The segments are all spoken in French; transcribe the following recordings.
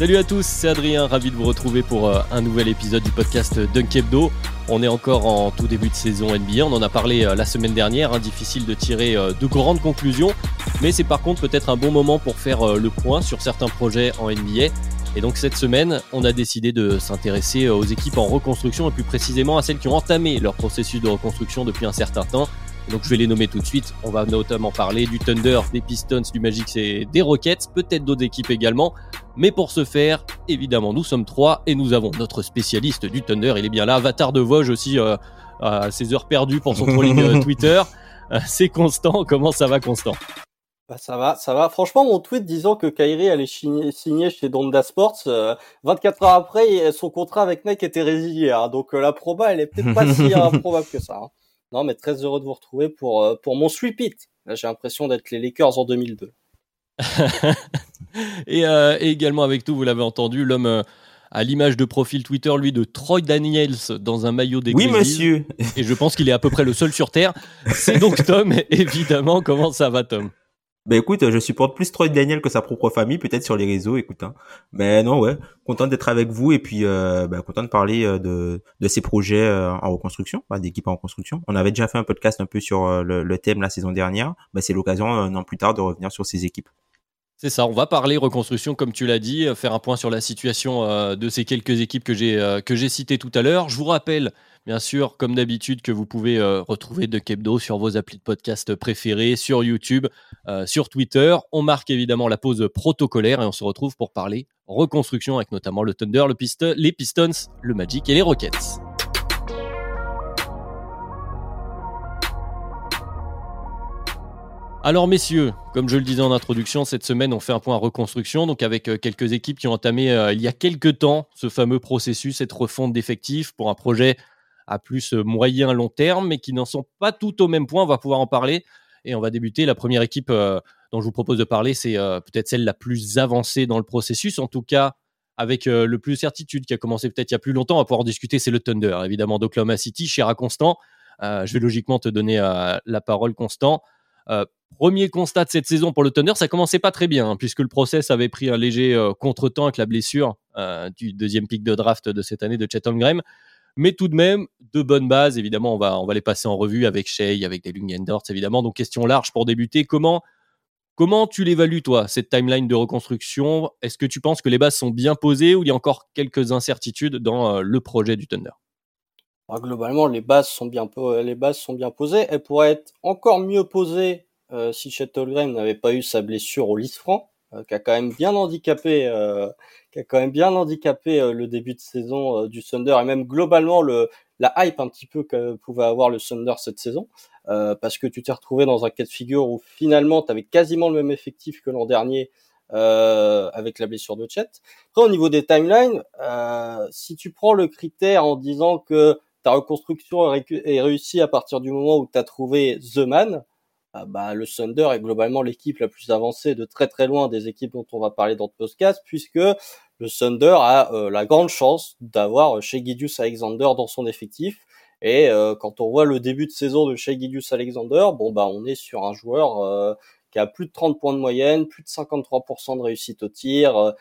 Salut à tous, c'est Adrien, ravi de vous retrouver pour euh, un nouvel épisode du podcast Dunk Hebdo. On est encore en tout début de saison NBA, on en a parlé euh, la semaine dernière, hein, difficile de tirer euh, de grandes conclusions, mais c'est par contre peut-être un bon moment pour faire le point sur certains projets en NBA. Et donc cette semaine, on a décidé de s'intéresser aux équipes en reconstruction et plus précisément à celles qui ont entamé leur processus de reconstruction depuis un certain temps. Donc je vais les nommer tout de suite. On va notamment parler du Thunder, des Pistons, du Magic et des Rockets, peut-être d'autres équipes également. Mais pour ce faire, évidemment, nous sommes trois et nous avons notre spécialiste du Thunder. Il est bien là, Avatar de Vosges aussi euh, à ses heures perdues pour son trolling euh, Twitter. Euh, c'est Constant. Comment ça va, Constant? Bah ça va, ça va. Franchement, mon tweet disant que Kyrie allait signer chez Donda Sports, 24 heures après, son contrat avec Nike était résilié. Hein. donc la proba, elle est peut-être pas si improbable que ça. Hein. Non, mais très heureux de vous retrouver pour, euh, pour mon sweep it. Là, j'ai l'impression d'être les Lakers en 2002. et, euh, et, également avec tout, vous l'avez entendu, l'homme euh, à l'image de profil Twitter, lui, de Troy Daniels dans un maillot des Oui, monsieur. et je pense qu'il est à peu près le seul sur Terre. C'est donc Tom, évidemment. Comment ça va, Tom? Ben écoute, je supporte plus Troy Daniel que sa propre famille, peut-être sur les réseaux, écoute. Hein. Mais non, ouais, content d'être avec vous et puis ben, content de parler euh, de, de ces projets euh, en reconstruction, bah, d'équipes en reconstruction. On avait déjà fait un podcast un peu sur le, le, thème la saison dernière. Ben, c'est l'occasion, un an plus tard, de revenir sur ces équipes. C'est ça, on va parler reconstruction comme tu l'as dit, faire un point sur la situation de ces quelques équipes que j'ai citées tout à l'heure. Je vous rappelle Bien sûr, comme d'habitude, que vous pouvez euh, retrouver de Kebdo sur vos applis de podcast préférés, sur YouTube, euh, sur Twitter. On marque évidemment la pause protocolaire et on se retrouve pour parler reconstruction avec notamment le Thunder, le les Pistons, le Magic et les Rockets. Alors messieurs, comme je le disais en introduction, cette semaine on fait un point reconstruction, donc avec euh, quelques équipes qui ont entamé il y a quelques temps ce fameux processus, cette refonte d'effectifs pour un projet à plus euh, moyen long terme, mais qui n'en sont pas tout au même point. On va pouvoir en parler et on va débuter. La première équipe euh, dont je vous propose de parler, c'est euh, peut-être celle la plus avancée dans le processus, en tout cas avec le plus certitude, qui a commencé peut-être il y a plus longtemps. On va pouvoir en discuter. C'est le Thunder, évidemment, d'Oklahoma City, cher à Constant. je vais logiquement te donner la parole, Constant. premier constat de cette saison pour le Thunder, ça commençait pas très bien, hein, puisque le process avait pris un léger contretemps avec la blessure du deuxième pic de draft de cette année de Chet Holmgren mais tout de même de bonnes bases. Évidemment, on va, les passer en revue avec Shea, avec des Lungendorts, évidemment. Donc, question large pour débuter. Comment, comment tu l'évalues, toi, cette timeline de reconstruction? Est-ce que tu penses que les bases sont bien posées ou il y a encore quelques incertitudes dans euh, le projet du Thunder? Bah, Globalement, les bases, sont bien, posées. Elles pourraient être encore mieux posées euh, si Chet n'avait pas eu sa blessure au franc, euh, qui a quand même bien handicapé qui a quand même bien handicapé euh, le début de saison euh, du Thunder et même globalement le la hype un petit peu que pouvait avoir le Thunder cette saison euh, parce que tu t'es retrouvé dans un cas de figure où finalement tu avais quasiment le même effectif que l'an dernier euh, avec la blessure de Chet. Après au niveau des timelines, euh, si tu prends le critère en disant que ta reconstruction est réussie à partir du moment où tu as trouvé The Man, bah, le Thunder est globalement l'équipe la plus avancée de très très loin des équipes dont on va parler dans le podcast, puisque le Thunder a euh, la grande chance d'avoir chez Gidius Alexander dans son effectif. Et euh, quand on voit le début de saison de chez Alexander, bon bah on est sur un joueur euh, qui a plus de 30 points de moyenne, plus de 53% de réussite au tir,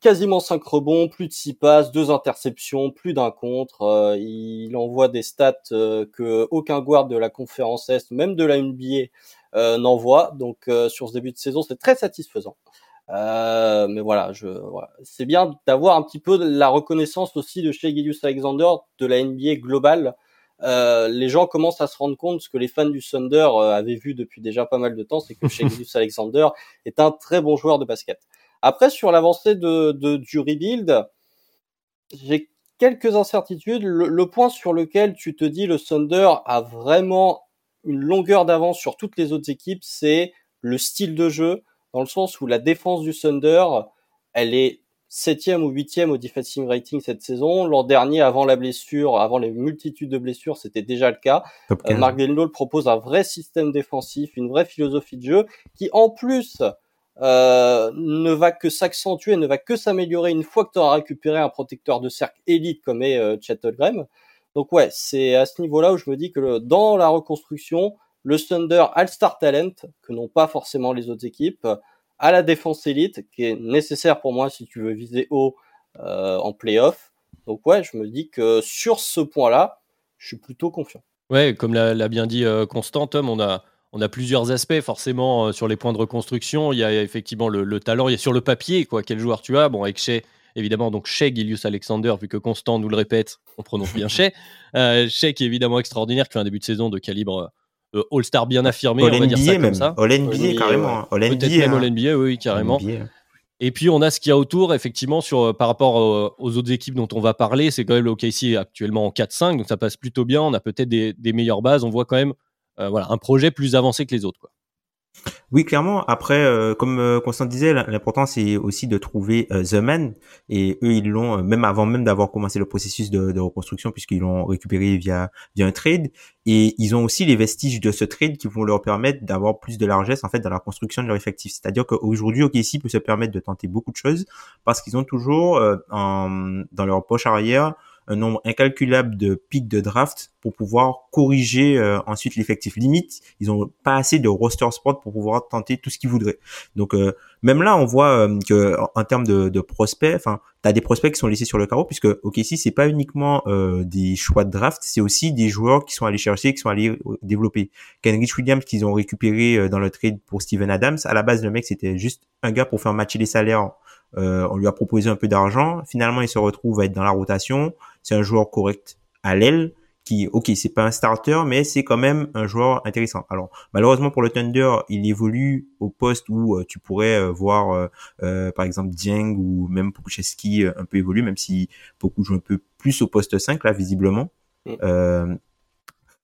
quasiment 5 rebonds, plus de 6 passes, 2 interceptions, plus d'un contre. Euh, il envoie des stats euh, que aucun guard de la conférence Est, même de la NBA, euh, n'envoie. Donc sur ce début de saison, c'est très satisfaisant. mais voilà, je, c'est bien d'avoir un petit peu la reconnaissance aussi de chez Gilius Alexander de la NBA globale euh, les gens commencent à se rendre compte, ce que les fans du Thunder euh, avaient vu depuis déjà pas mal de temps, c'est que Shea Alexander est un très bon joueur de basket. Après, sur l'avancée de, de, du rebuild, j'ai quelques incertitudes. Le, point sur lequel tu te dis le Thunder a vraiment une longueur d'avance sur toutes les autres équipes, c'est le style de jeu, dans le sens où la défense du Thunder, elle est septième ou huitième au defensive rating cette saison. L'an dernier, avant la blessure, avant les multitudes de blessures, c'était déjà le cas. Euh, Mark Denlow propose un vrai système défensif, une vraie philosophie de jeu, qui en plus euh, ne va que s'accentuer, ne va que s'améliorer une fois que tu auras récupéré un protecteur de cercle élite comme est euh, Chet Donc ouais, c'est à ce niveau-là où je me dis que dans la reconstruction, le Thunder a le star talent que n'ont pas forcément les autres équipes à la défense élite, qui est nécessaire pour moi si tu veux viser haut euh, en playoff. Donc ouais, je me dis que sur ce point-là, je suis plutôt confiant. Ouais, comme l'a bien dit euh, Constant, Tom, on a, on a plusieurs aspects forcément euh, sur les points de reconstruction. Il y a effectivement le, talent, il y a sur le papier, quoi, quel joueur tu as. Bon, avec Shea, évidemment, donc Shea Gilius Alexander, vu que Constant nous le répète, on prononce bien Shea. Euh, Shea qui est évidemment extraordinaire, qui fait un début de saison de calibre euh, All-Star bien affirmé, on va dire ça même. comme ça. All-NBA carrément. Peut-être même All-NBA, oui, carrément. Et puis on a ce qu'il y a autour, effectivement, sur, euh, par rapport aux autres équipes dont on va parler. C'est quand même l'OKC actuellement en 4-5, donc ça passe plutôt bien. On a peut-être des, des, meilleures bases. On voit quand même voilà, un projet plus avancé que les autres. Quoi. Oui, clairement. Après, euh, comme euh, Constant disait, l'important c'est aussi de trouver euh, The Man. Et eux, ils l'ont même avant même d'avoir commencé le processus de, de reconstruction, puisqu'ils l'ont récupéré via via un trade. Et ils ont aussi les vestiges de ce trade qui vont leur permettre d'avoir plus de largesse en fait dans la construction de leur effectif. C'est-à-dire qu'aujourd'hui, OKC peut se permettre de tenter beaucoup de choses parce qu'ils ont toujours en, dans leur poche arrière un nombre incalculable de pics de draft pour pouvoir corriger euh, ensuite l'effectif limite. Ils ont pas assez de roster spot pour pouvoir tenter tout ce qu'ils voudraient. Donc euh, même là, on voit euh, que en, termes de, de prospects, enfin, t'as des prospects qui sont laissés sur le carreau puisque ok si c'est pas uniquement des choix de draft, c'est aussi des joueurs qui sont allés chercher, qui sont allés développer. Kenrich Williams qu'ils ont récupéré dans le trade pour Steven Adams. À la base, le mec c'était juste un gars pour faire matcher les salaires. on lui a proposé un peu d'argent. Finalement, il se retrouve à être dans la rotation c'est un joueur correct à l'aile qui, ok, c'est pas un starter, mais c'est quand même un joueur intéressant. Alors, malheureusement pour le Thunder, il évolue au poste où euh, tu pourrais euh, voir, euh, par exemple, Dieng ou même Pokucheski un peu évoluer, même si beaucoup jouent un peu plus au poste 5, là, visiblement. Mm.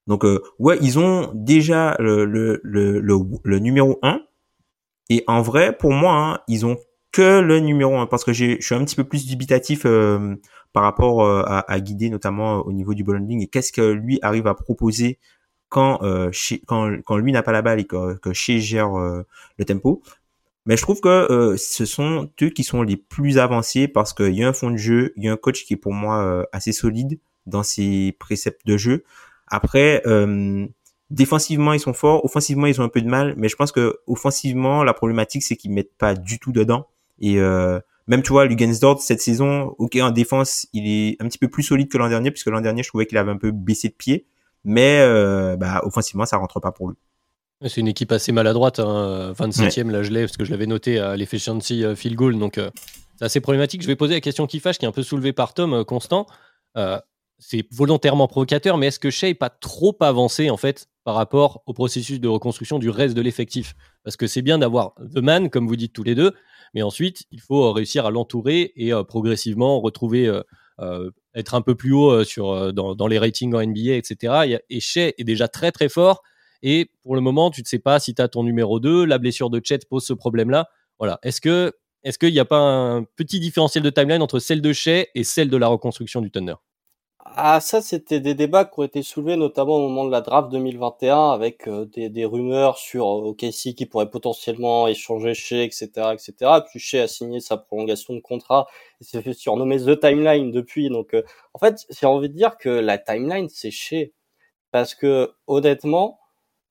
donc, ouais, ils ont déjà le, le, le, le, numéro 1. Et en vrai, pour moi, hein, ils ont que le numéro 1 parce que je suis un petit peu plus dubitatif par rapport euh, à, guider notamment euh, au niveau du ball handling et qu'est-ce que lui arrive à proposer quand euh, quand, quand lui n'a pas la balle et que, que chez gère le tempo. Mais je trouve que ce sont eux qui sont les plus avancés parce qu'il y a un fond de jeu, il y a un coach qui est pour moi assez solide dans ses préceptes de jeu. Après, défensivement ils sont forts, offensivement ils ont un peu de mal, mais je pense que offensivement la problématique c'est qu'ils mettent pas du tout dedans et même tu vois Lugensdorf cette saison ok en défense il est un petit peu plus solide que l'an dernier puisque l'an dernier je trouvais qu'il avait un peu baissé de pied mais euh, bah, offensivement ça rentre pas pour lui c'est une équipe assez maladroite, hein. 27e, là je l'ai, parce que je l'avais noté à l'efficiency euh, field goal, donc euh, c'est assez problématique. Je vais poser la question qui fâche, qui est un peu soulevée par Tom euh, Constant. C'est volontairement provocateur, mais est-ce que Shea n'est pas trop avancé en fait par rapport au processus de reconstruction du reste de l'effectif? Parce que c'est bien d'avoir The Man, comme vous dites tous les deux, mais ensuite, il faut euh, réussir à l'entourer et euh, progressivement retrouver, euh, être un peu plus haut dans, les ratings en NBA, etc. Et Shea est déjà très très fort. Et pour le moment, tu ne sais pas si tu as ton numéro 2. La blessure de Chet pose ce problème-là. Voilà. Est-ce est-ce qu'il n'y a pas un petit différentiel de timeline entre celle de Shea et celle de la reconstruction du Thunder? Ah, ça, c'était des débats qui ont été soulevés notamment au moment de la draft 2021 avec euh, des, des, rumeurs sur euh, qui pourrait potentiellement échanger chez, etc., etc. Puis chez a signé sa prolongation de contrat et s'est fait surnommer The Timeline depuis. Donc, euh, en fait, j'ai envie de dire que la timeline, c'est chez. Parce que, honnêtement,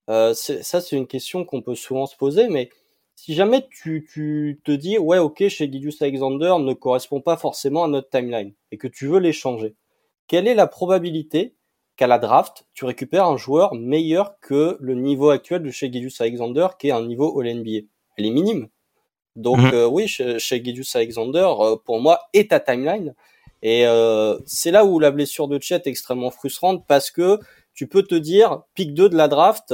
ça, c'est une question qu'on peut souvent se poser, mais si jamais tu, tu te dis, ouais, ok, chez Gideus Alexander ne correspond pas forcément à notre timeline et que tu veux l'échanger quelle est la probabilité qu'à la draft, tu récupères un joueur meilleur que le niveau actuel de chez Gidus Alexander, qui est un niveau All-NBA Elle est minime. Donc mhm. euh, oui, chez, chez Alexander, euh, pour moi, est ta timeline. Et euh, c'est là où la blessure de Chet est extrêmement frustrante parce que tu peux te dire, pick 2 de la draft,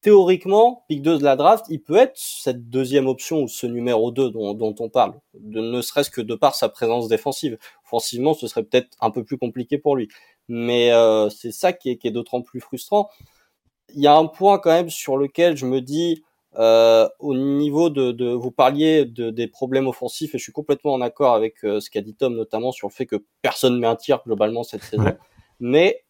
théoriquement, pick 2 de la draft, il peut être cette deuxième option ou ce numéro 2 dont, dont on parle, de, ne serait-ce que de par sa présence défensive. Offensivement, ce serait peut-être un peu plus compliqué pour lui. Mais euh, c'est ça qui est, qui est d'autant plus frustrant. Il y a un point quand même sur lequel je me dis, euh, au niveau de, de, vous parliez de, des problèmes offensifs et je suis complètement en accord avec euh, ce qu'a dit Tom notamment sur le fait que personne met un tir globalement cette saison. Mais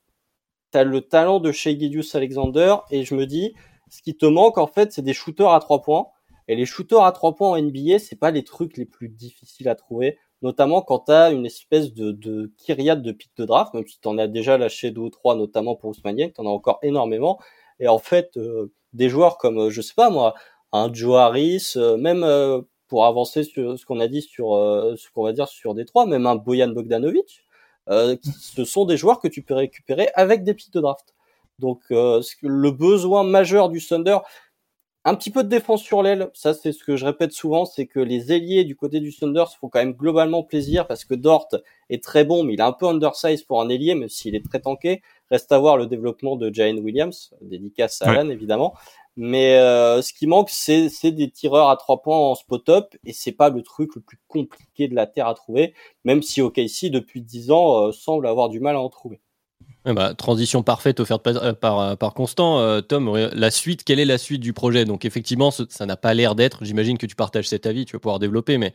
tu as le talent de Shea Alexander et je me dis ce qui te manque en fait c'est des shooters à trois points. Et les shooters à trois points en NBA c'est pas les trucs les plus difficiles à trouver. Notamment quand tu as une espèce de, de kyriade de pick de draft même si tu en as déjà lâché deux ou trois notamment pour Ousmane tu en as encore énormément. Et en fait euh, des joueurs comme, euh, je sais pas moi, un Joe Harris, euh, même pour avancer sur ce qu'on a dit sur ce qu'on va dire sur Détroit, même un Boyan Bogdanovic, ce sont des joueurs que tu peux récupérer avec des pics de draft. Donc le besoin majeur du Thunder, un petit peu de défense sur l'aile, ça c'est ce que je répète souvent, c'est que les ailiers du côté du Thunder se font quand même globalement plaisir parce que Dort est très bon, mais il est un peu undersized pour un ailier, même s'il est très tanké. Reste à voir le développement de Jane Williams, dédicace à Alan évidemment. Mais euh, ce qui manque, c'est des tireurs à trois points en spot-up, et c'est pas le truc le plus compliqué de la Terre à trouver, même si OKC, depuis dix ans, euh, semble avoir du mal à en trouver. Bah, transition parfaite offerte par, par, par Constant. Euh, Tom, la suite, quelle est la suite du projet? Donc effectivement, ça n'a pas l'air d'être, j'imagine que tu partages cet avis, tu vas pouvoir développer, mais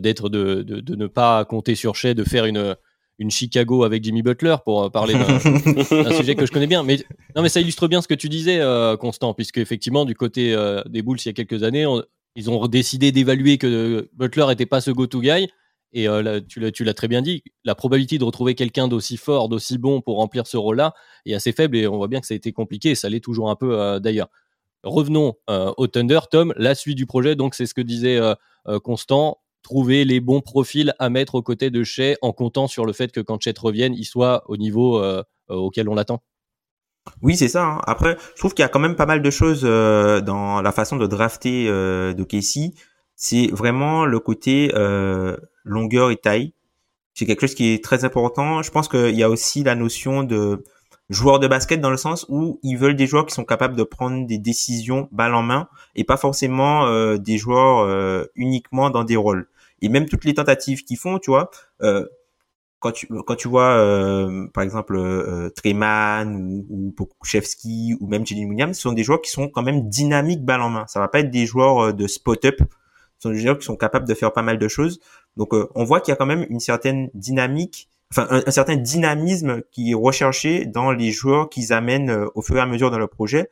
d'être de, de, ne pas compter sur Shea, de faire une, une Chicago avec Jimmy Butler pour euh, parler d'un sujet que je connais bien. Mais non, mais ça illustre bien ce que tu disais, euh, Constant, puisque effectivement du côté euh, des Bulls il y a quelques années, ils ont décidé d'évaluer que Butler n'était pas ce go-to guy. Et tu l'as très bien dit, la probabilité de retrouver quelqu'un d'aussi fort, d'aussi bon pour remplir ce rôle-là est assez faible et on voit bien que ça a été compliqué et ça l'est toujours un peu d'ailleurs. Revenons au Thunder, Tom, la suite du projet, donc c'est ce que disait Constant, trouver les bons profils à mettre aux côtés de Shea en comptant sur le fait que quand Chet revienne, il soit au niveau euh, euh, auquel on l'attend oui, c'est ça. Hein. Après, je trouve qu'il y a quand même pas mal de choses euh, dans la façon de drafter de Casey. C'est vraiment le côté longueur et taille. C'est quelque chose qui est très important. Je pense qu'il y a aussi la notion de joueur de basket dans le sens où ils veulent des joueurs qui sont capables de prendre des décisions balle en main et pas forcément des joueurs uniquement dans des rôles et même toutes les tentatives qu'ils font, tu vois, euh, quand tu quand tu vois euh, par exemple euh, Treman ou, ou ou même Jalen Williams, ce sont des joueurs qui sont quand même dynamiques balle en main. Ça va pas être des joueurs euh, de spot up. Sont des joueurs qui sont capables de faire pas mal de choses. Donc euh, on voit qu'il y a quand même une certaine dynamique, enfin un, certain dynamisme qui est recherché dans les joueurs qu'ils amènent au fur et à mesure dans le projet.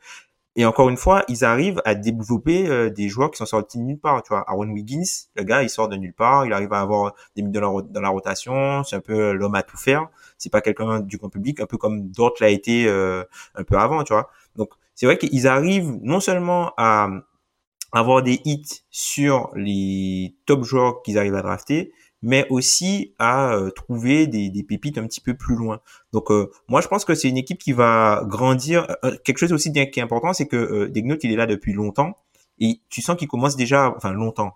Et encore une fois, ils arrivent à développer euh, des joueurs qui sont sortis de nulle part. Tu vois, Aaron Wiggins, le gars, il sort de nulle part. Il arrive à avoir des minutes dans la, rotation. C'est un peu l'homme à tout faire. C'est pas quelqu'un du grand public, un peu comme d'autres l'a été euh, un peu avant, tu vois. Donc, c'est vrai qu'ils arrivent non seulement à avoir des hits sur les top joueurs qu'ils arrivent à drafter, mais aussi à euh, trouver des, des, pépites un petit peu plus loin. Donc euh, moi je pense que c'est une équipe qui va grandir. Euh, quelque chose aussi qui est important, c'est que euh, Degnaut il est là depuis longtemps et tu sens qu'il commence déjà, enfin longtemps.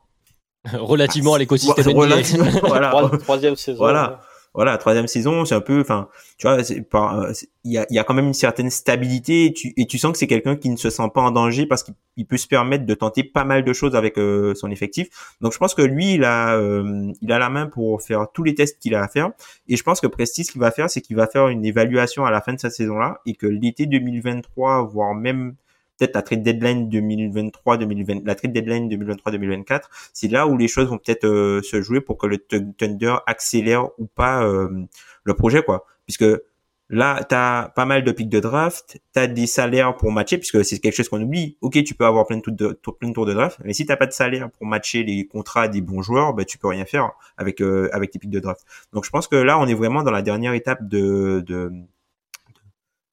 Relativement à l'écosystème. Relativement, voilà. Troisième saison. Voilà voilà, troisième saison, c'est un peu, enfin, tu vois, euh, il y a, quand même une certaine stabilité et tu, sens que c'est quelqu'un qui ne se sent pas en danger parce qu'il peut se permettre de tenter pas mal de choses avec euh, son effectif. Donc je pense que lui, il a, euh, il a la main pour faire tous les tests qu'il a à faire. Et je pense que Prestige, ce qu'il va faire, c'est qu'il va faire une évaluation à la fin de sa saison-là et que l'été 2023, voire même peut-être la trade deadline 2023 2020 la trade deadline 2023 2024 c'est là où les choses vont peut-être euh, se jouer pour que le Thunder accélère ou pas euh, le projet quoi. Puisque là tu as pas mal de pics de draft tu as des salaires pour matcher puisque c'est quelque chose qu'on oublie. OK tu peux avoir plein de tours de plein de tours de draft mais si t'as pas de salaire pour matcher les contrats des bons joueurs ben tu peux rien faire avec euh, avec tes pics de draft. Donc je pense que là on est vraiment dans la dernière étape de, de,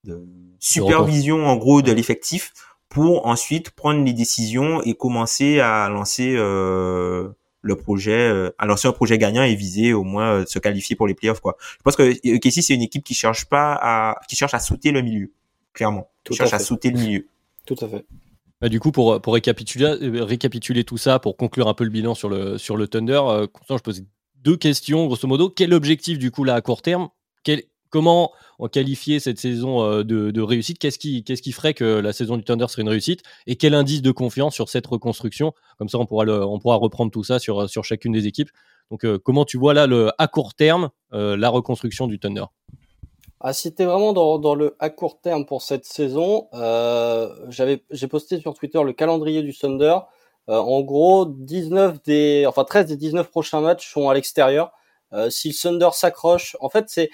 de supervision en gros de l'effectif pour ensuite prendre les décisions et commencer à lancer euh, le projet, euh, à lancer un projet gagnant et viser au moins euh, se qualifier pour les playoffs quoi. Je pense que ici c'est une équipe qui cherche pas à qui cherche à sauter le milieu, clairement. Qui cherche à, sauter le milieu. Tout à fait. Bah, du coup, pour, pour récapituler, récapituler tout ça, pour conclure un peu le bilan sur le, sur le Thunder, euh, je pose deux questions, grosso modo. Quel objectif, du coup, là, à court terme? Quel, Comment en qualifier cette saison euh, de, réussite? Qu'est-ce qui, ferait que la saison du Thunder serait une réussite? Et quel indice de confiance sur cette reconstruction? Comme ça, on pourra, reprendre tout ça sur, chacune des équipes. Donc, euh, comment tu vois là, à court terme, euh, la reconstruction du Thunder? Ah, si t'es vraiment dans, le à court terme pour cette saison, j'ai posté sur Twitter le calendrier du Thunder. en gros, 19 des, enfin 13 des 19 prochains matchs sont à l'extérieur. si le Thunder s'accroche, en fait, c'est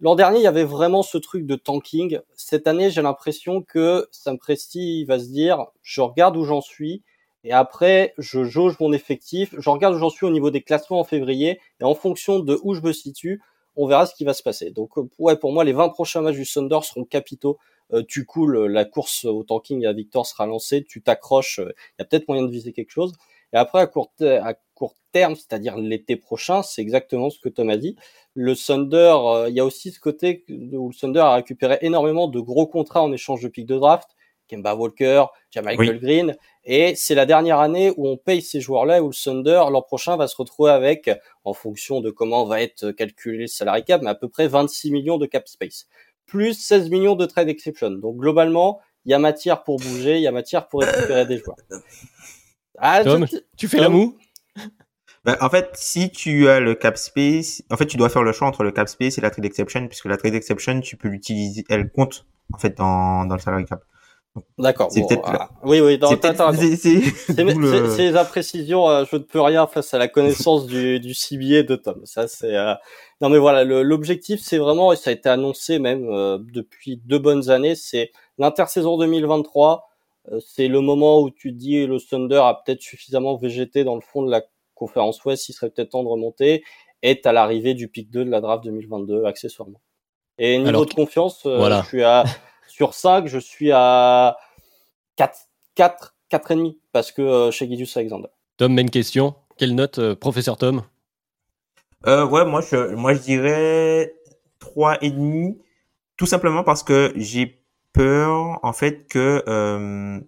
L'an dernier, il y avait vraiment ce truc de tanking. Cette année, j'ai l'impression que Sam Presti va se dire, je regarde où j'en suis, et après, je jauge mon effectif, je regarde où j'en suis au niveau des classements en février, et en fonction de où je me situe, on verra ce qui va se passer. Donc, euh, ouais, pour moi, les 20 prochains matchs du Thunder seront capitaux. Euh, tu coules, la course au tanking à Victor sera lancée, tu t'accroches, euh, il y a peut-être moyen de viser quelque chose. Et après, à court, à court terme, c'est-à-dire l'été prochain, c'est exactement ce que Tom a dit. Le Thunder, euh, il y a aussi ce côté où le Thunder a récupéré énormément de gros contrats en échange de pics de draft. Kemba Walker, Michael Green. Et c'est la dernière année où on paye ces joueurs-là, où le Thunder, l'an prochain, va se retrouver avec, en fonction de comment va être calculé le salary cap, mais à peu près 26 millions de cap space. Plus 16 millions de trade exception. Donc, globalement, il y a matière pour bouger, il y a matière pour récupérer des joueurs. Ah, Tom, tu, fais la moue? Ben, en fait, si tu as le cap space, en fait, tu dois faire le choix entre le cap space et la trade exception, puisque la trade exception, tu peux l'utiliser, elle compte en fait dans, dans le salary cap. D'accord. C'est peut-être. Ah, oui, oui. Dans, c'est les imprécisions. Euh, je ne peux rien face à la connaissance du, du CBA de Tom. Ça, c'est. Euh... Non, mais voilà. L'objectif, c'est vraiment, et ça a été annoncé même euh, depuis deux bonnes années, c'est l'intersaison 2023 euh, c'est le moment où tu dis le Thunder a peut-être suffisamment végété dans le fond de la conférence Ouest, il serait peut-être temps de remonter, et à l'arrivée du pic 2 de la draft 2022 accessoirement. Et niveau de confiance, euh, je suis à sur 5, je suis à 4 4 4,5 parce que euh, chez Gidius Alexander. Tom, même question. Quelle note, professeur Tom? Euh, Ouais, moi je, moi je dirais 3,5 tout simplement parce que j'ai peur en fait que euh,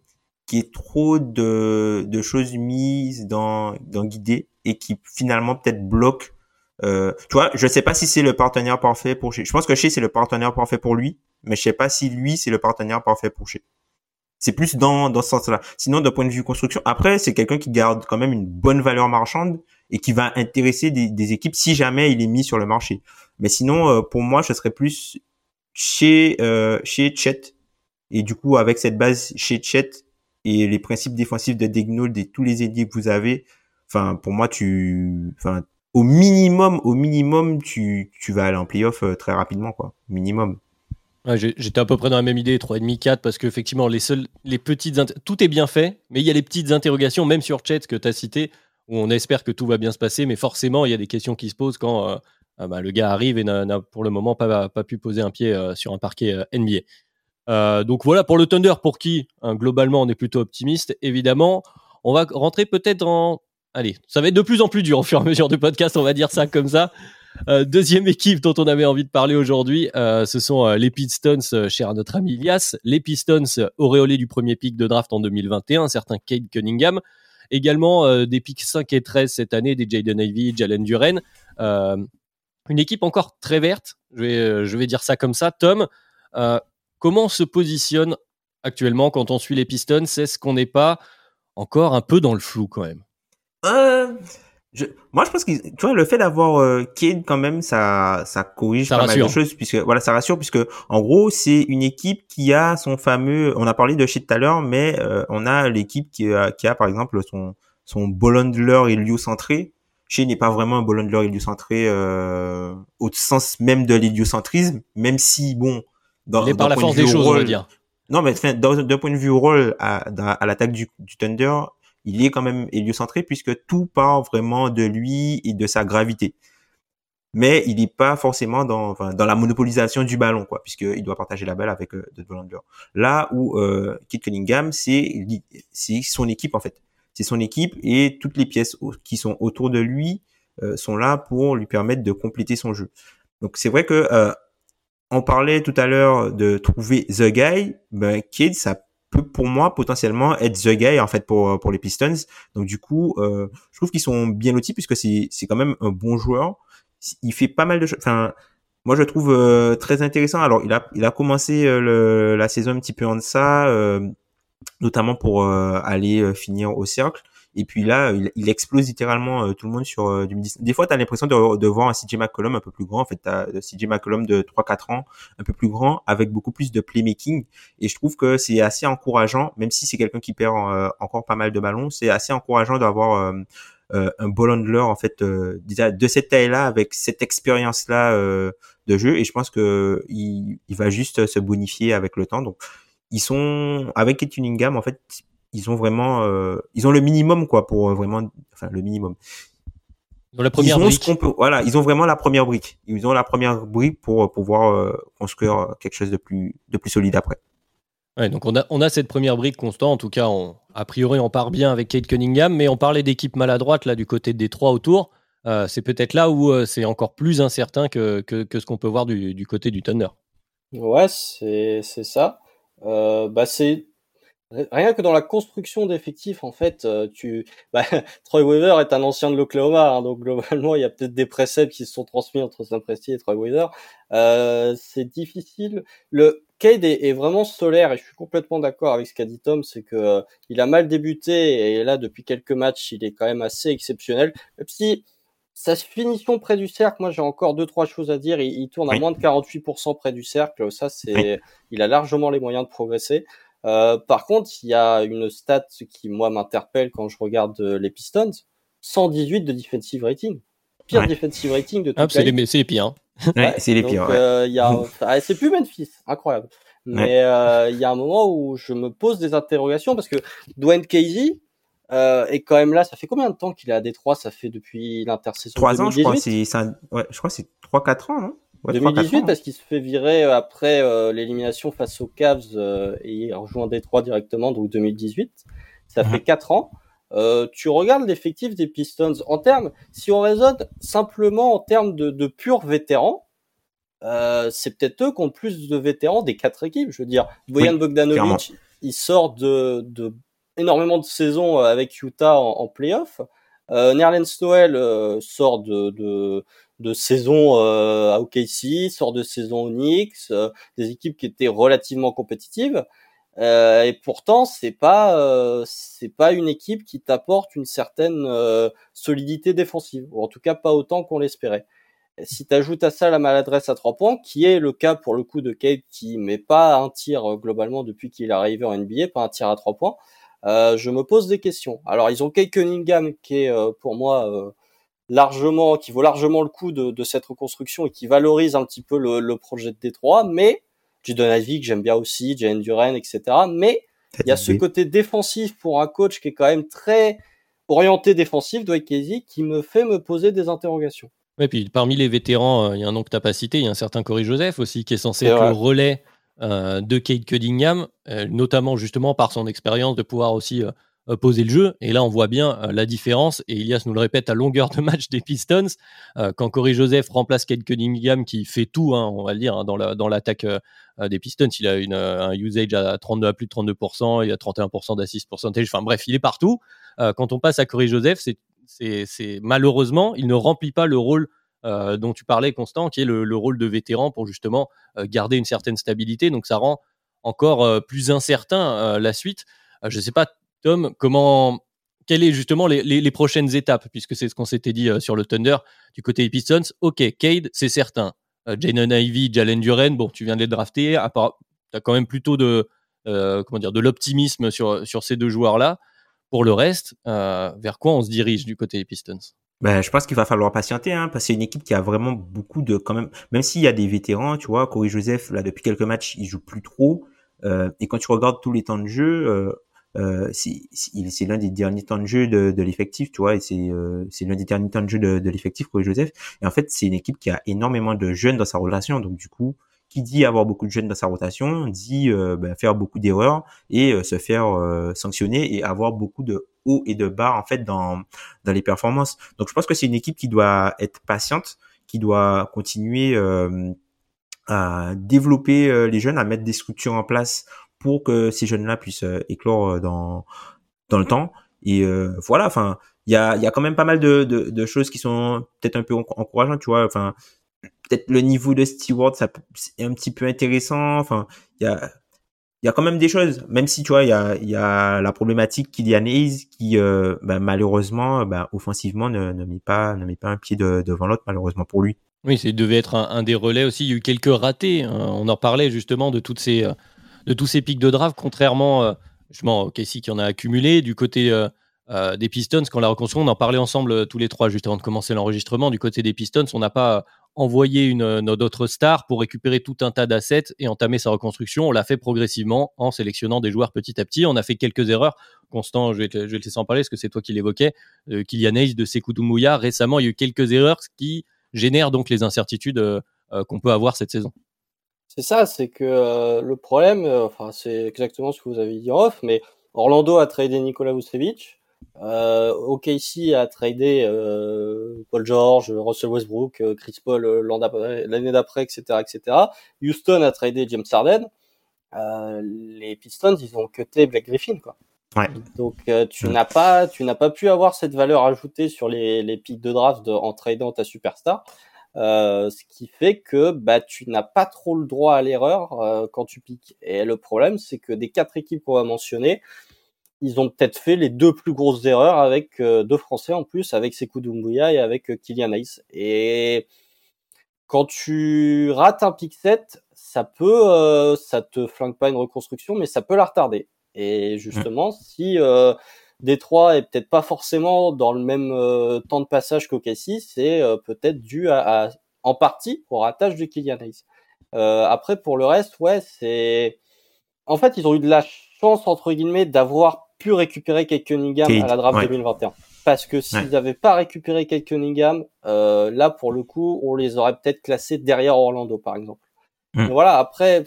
qu'il y ait trop de, de choses mises dans dans guider et qui finalement peut-être bloquent euh, tu vois je sais pas si c'est le partenaire parfait pour chez je pense que chez c'est le partenaire parfait pour lui mais je sais pas si lui c'est le partenaire parfait pour chez c'est plus dans dans ce sens-là. Sinon d'un point de vue construction après c'est quelqu'un qui garde quand même une bonne valeur marchande et qui va intéresser des, des équipes si jamais il est mis sur le marché. Mais sinon euh, pour moi ce serait plus chez euh, chez Chet. Et du coup, avec cette base chez Chet et les principes défensifs de Degnauld et tous les ailiers que vous avez, enfin, pour moi, tu, enfin, au minimum, au minimum, tu, tu vas aller en playoff euh, très rapidement, quoi. Minimum. J'étais à peu près dans la même idée, 3,5, 4, parce qu'effectivement, les seules, les petites, tout est bien fait, mais il y a les petites interrogations, même sur Chet que tu as cité, où on espère que tout va bien se passer, mais forcément, il y a des questions qui se posent quand euh, ah bah, le gars arrive et n'a pour le moment pas, pas pu poser un pied euh, sur un parquet NBA. Euh, donc voilà pour le Thunder, pour qui hein, globalement on est plutôt optimiste. Évidemment, on va rentrer peut-être dans... Allez, ça va être de plus en plus dur au fur et à mesure du podcast, on va dire ça comme ça. Euh, deuxième équipe dont on avait envie de parler aujourd'hui, euh, ce sont les Pistons, cher notre ami Ilias. Les Pistons auréolés du premier pic de draft en 2021, un certain Kate Cunningham. Également des pics 5 et 13 cette année, des Jaden Ivey, Jalen Duren. une équipe encore très verte, je vais, je vais dire ça comme ça. Tom, Comment on se positionne actuellement quand on suit les Pistons? Est-ce qu'on n'est pas encore un peu dans le flou quand même? Euh, Moi, je pense que tu vois le fait d'avoir euh, Kane quand même, ça, ça corrige pas mal de choses puisque voilà, ça rassure puisque en gros c'est une équipe qui a son fameux. On a parlé de shit tout à l'heure, mais euh, on a l'équipe qui a, qui a par exemple son son ballhandler héliocentré. Chez n'est pas vraiment un ballhandler héliocentré euh, au sens même de l'héliocentrisme, même si bon dans, par la force des choses, on va dire. Non, mais d'un point de vue rôle à, à l'attaque du, du, Thunder, il est quand même héliocentré puisque tout part vraiment de lui et de sa gravité. Mais il n'est pas forcément dans, enfin, dans la monopolisation du ballon, quoi, puisqu'il doit partager la balle avec euh, Thunder. Là où euh, Kit Cunningham, c'est c'est son équipe en fait. C'est son équipe et toutes les pièces qui sont autour de lui euh, sont là pour lui permettre de compléter son jeu. Donc c'est vrai que euh, on parlait tout à l'heure de trouver the guy, ben Kid, ça peut pour moi potentiellement être the guy en fait pour pour les Pistons. Donc du coup, euh, je trouve qu'ils sont bien lotis puisque c'est c'est quand même un bon joueur. Il fait pas mal de choses. Enfin, moi je trouve euh, très intéressant. Alors il a il a commencé euh, le, la saison un petit peu en deçà, notamment pour aller finir au cercle. Et puis là, il, explose littéralement euh, tout le monde sur euh, du Des fois, tu as l'impression de, de, voir un CJ McCollum un peu plus grand. En fait, tu as CJ McCollum de 3-4 ans, un peu plus grand, avec beaucoup plus de playmaking. Et je trouve que c'est assez encourageant, même si c'est quelqu'un qui perd euh, encore pas mal de ballons, c'est assez encourageant d'avoir un ball handler en fait de cette taille-là, avec cette expérience-là de jeu. Et je pense que il, il va juste se bonifier avec le temps. Donc, ils sont avec Kate Cunningham en fait ils ont vraiment, euh, ils ont le minimum quoi pour euh, vraiment, enfin le minimum. Dans la première ils ont brique. voilà, ils ont vraiment la première brique. Ils ont la première brique pour euh, pouvoir construire quelque chose de plus, de plus solide après. Ouais, donc on a, on a cette première brique constante. En tout cas, on, a priori, on part bien avec Kate Cunningham, mais on parlait d'équipe maladroite là du côté des trois autour. c'est peut-être là où c'est encore plus incertain que, que, que ce qu'on peut voir du, du, côté du Thunder. Ouais, c'est ça. bah c'est Rien que dans la construction d'effectifs, en fait, euh, tu, bah, Troy Weaver est un ancien de l'Oklahoma, hein, donc globalement, il y a peut-être des préceptes qui se sont transmis entre Saint Presti et Troy Weaver. Euh, c'est difficile. Le Cade est, vraiment solaire et je suis complètement d'accord avec ce qu'a dit Tom, c'est que euh, il a mal débuté et là, depuis quelques matchs, il est quand même assez exceptionnel. Même si sa finition près du cercle, moi j'ai encore deux trois choses à dire. Il, tourne à moins de 48% près du cercle, ça c'est, il a largement les moyens de progresser. Euh, par contre, il y a une stat qui moi m'interpelle quand je regarde euh, les Pistons 118 de defensive rating. Pire defensive rating de toute ah, c'est les, les pires. Hein. Ouais, c'est les pires. Euh, y a, ah, c'est plus Memphis, incroyable. Mais euh, il y a un moment où je me pose des interrogations parce que Dwayne Casey euh, est quand même là. Ça fait combien de temps qu'il est à Détroit? Ça fait depuis l'intersaison. Trois ans, je crois. C'est, ouais, je crois, c'est trois quatre ans, non? 2018 parce qu'il se fait virer euh, après euh, l'élimination face aux Cavs euh, et il rejoint Détroit directement, donc 2018. Ça fait 4 ans. tu regardes l'effectif des Pistons en termes, si on raisonne simplement en termes de, de purs vétérans, c'est peut-être eux qui ont plus de vétérans des quatre équipes. Je veux dire, Boyan Bogdanovic, il sort de, de, énormément de saisons avec Utah en, en playoff. Euh, Nerlens Noel sort de, de de saison euh, à OKC, sort de saison au Knicks, euh, des équipes qui étaient relativement compétitives. Euh, et pourtant, c'est pas euh, c'est pas une équipe qui t'apporte une certaine solidité défensive, ou en tout cas pas autant qu'on l'espérait. Si tu ajoutes à ça la maladresse à trois points, qui est le cas pour le coup de Kate qui met pas un tir globalement depuis qu'il est arrivé en NBA, pas un tir à trois points, je me pose des questions. Alors ils ont Kate Cunningham qui est pour moi largement, qui vaut largement le coup de, de, cette reconstruction et qui valorise un petit peu le, le projet de Détroit, mais avis que j'aime bien aussi, Jane Duren, etc. Mais il y a ce côté défensif pour un coach qui est quand même très orienté défensif, Dwight Casey, qui me fait me poser des interrogations. Et puis parmi les vétérans, euh, il y a un nom que tu n'as pas cité, il y a un certain Corey Joseph aussi, qui est censé être le relais euh, de Kate Cunningham, euh, notamment justement par son expérience de pouvoir aussi euh, poser le jeu. Et là, on voit bien la différence. Et Ilias nous le répète à longueur de match des Pistons. Quand Corey Joseph remplace Kate Cunningham, qui fait tout, hein, on va le dire, hein, dans l'attaque des Pistons, il a une, un usage à, 32, à plus de 32%, il a 31% d'assist percentage. Enfin bref, il est partout. quand on passe à Corey Joseph, c'est malheureusement, il ne remplit pas le rôle dont tu parlais, Constant, qui est le, le rôle de vétéran pour justement garder une certaine stabilité. Donc ça rend encore plus incertain la suite. je ne sais pas Tom, comment, quelles sont justement les, prochaines étapes, puisque c'est ce qu'on s'était dit euh, sur le Thunder du côté des Pistons. Ok, Cade, c'est certain. Euh, Jalen Ivy, Jalen Duren, bon, tu viens de les drafter. Part, as quand même plutôt de, euh, comment dire, de l'optimisme sur, sur ces deux joueurs-là. Pour le reste, vers quoi on se dirige du côté des Pistons? Ben, je pense qu'il va falloir patienter, hein, parce que c'est une équipe qui a vraiment beaucoup de, quand même, même s'il y a des vétérans, tu vois, Corey Joseph, là, depuis quelques matchs, il joue plus trop, et quand tu regardes tous les temps de jeu, euh, c'est l'un des derniers temps de jeu de, l'effectif, tu vois, et c'est euh, l'un des derniers temps de jeu de, de l'effectif pour Joseph. Et en fait, c'est une équipe qui a énormément de jeunes dans sa rotation, donc du coup, qui dit avoir beaucoup de jeunes dans sa rotation, dit ben, faire beaucoup d'erreurs et euh, se faire euh, sanctionner et avoir beaucoup de hauts et de bas en fait dans dans les performances. Donc je pense que c'est une équipe qui doit être patiente, qui doit continuer à développer les jeunes, à mettre des structures en place pour que ces jeunes-là puissent éclore dans dans le temps. Et voilà, enfin, il y a, y a quand même pas mal de, de, de choses qui sont peut-être un peu encourageantes, tu vois. Enfin, peut-être le niveau de Stewart, ça c'est un petit peu intéressant. Enfin, il y a y a quand même des choses, même si tu vois, il y a, y a la problématique Kylian Hayes qui, euh, bah, malheureusement, bah, offensivement, ne, met pas, ne met pas un pied devant l'autre, malheureusement pour lui. Oui, c'est devait être un, des relais aussi. Il y a eu quelques ratés. Hein. On en parlait justement de toutes ces, de tous ces pics de draft, contrairement, euh, justement, Casey qui en a accumulé du côté. Euh, euh, des Pistons, quand la reconstruction, on en parlait ensemble tous les trois juste avant de commencer l'enregistrement. Du côté des Pistons, on n'a pas envoyer une, notre autre star pour récupérer tout un tas d'assets et entamer sa reconstruction. On l'a fait progressivement en sélectionnant des joueurs petit à petit. On a fait quelques erreurs. Constant, je vais te, je vais te laisser en parler parce que c'est toi qui l'évoquais. Euh, Kylian Hayes de Sekou Doumbouya. Récemment, il y a eu quelques erreurs qui génèrent donc les incertitudes euh, euh, qu'on peut avoir cette saison. C'est ça, c'est que euh, le problème, enfin, c'est exactement ce que vous avez dit en mais Orlando a tradé Nikola Vucevic. Euh, OKC a tradé euh, Paul George, Russell Westbrook, euh, Chris Paul euh, l'année d'après, etc., etc. Houston a tradé James Harden. Euh, les Pistons, ils ont cuté Black Griffin, quoi. Ouais. Donc tu n'as pas, tu n'as pas pu avoir cette valeur ajoutée sur les, les pics de draft de, en tradant ta superstar. Euh, ce qui fait que bah tu n'as pas trop le droit à l'erreur quand tu piques. Et le problème, c'est que des quatre équipes qu'on va mentionner, ils ont peut-être fait les deux plus grosses erreurs avec euh, deux Français en plus, avec Sekou Doumbouya et avec euh, Kylian Hayes. Et quand tu rates un pick set, ça peut, euh, ça te flingue pas une reconstruction, mais ça peut la retarder. Et justement, si euh, Détroit est peut-être pas forcément dans le même temps de passage qu'OKC, c'est peut-être dû à, à, en partie au ratage de Kylian Hayes. après, pour le reste, ouais, c'est, en fait, ils ont eu de la chance entre guillemets d'avoir pu récupérer Kate Cunningham à la draft 2021. Parce que s'ils n'avaient pas récupéré Kate Cunningham, euh, là pour le coup, on les aurait peut-être classés derrière Orlando par exemple. Mm. voilà, après,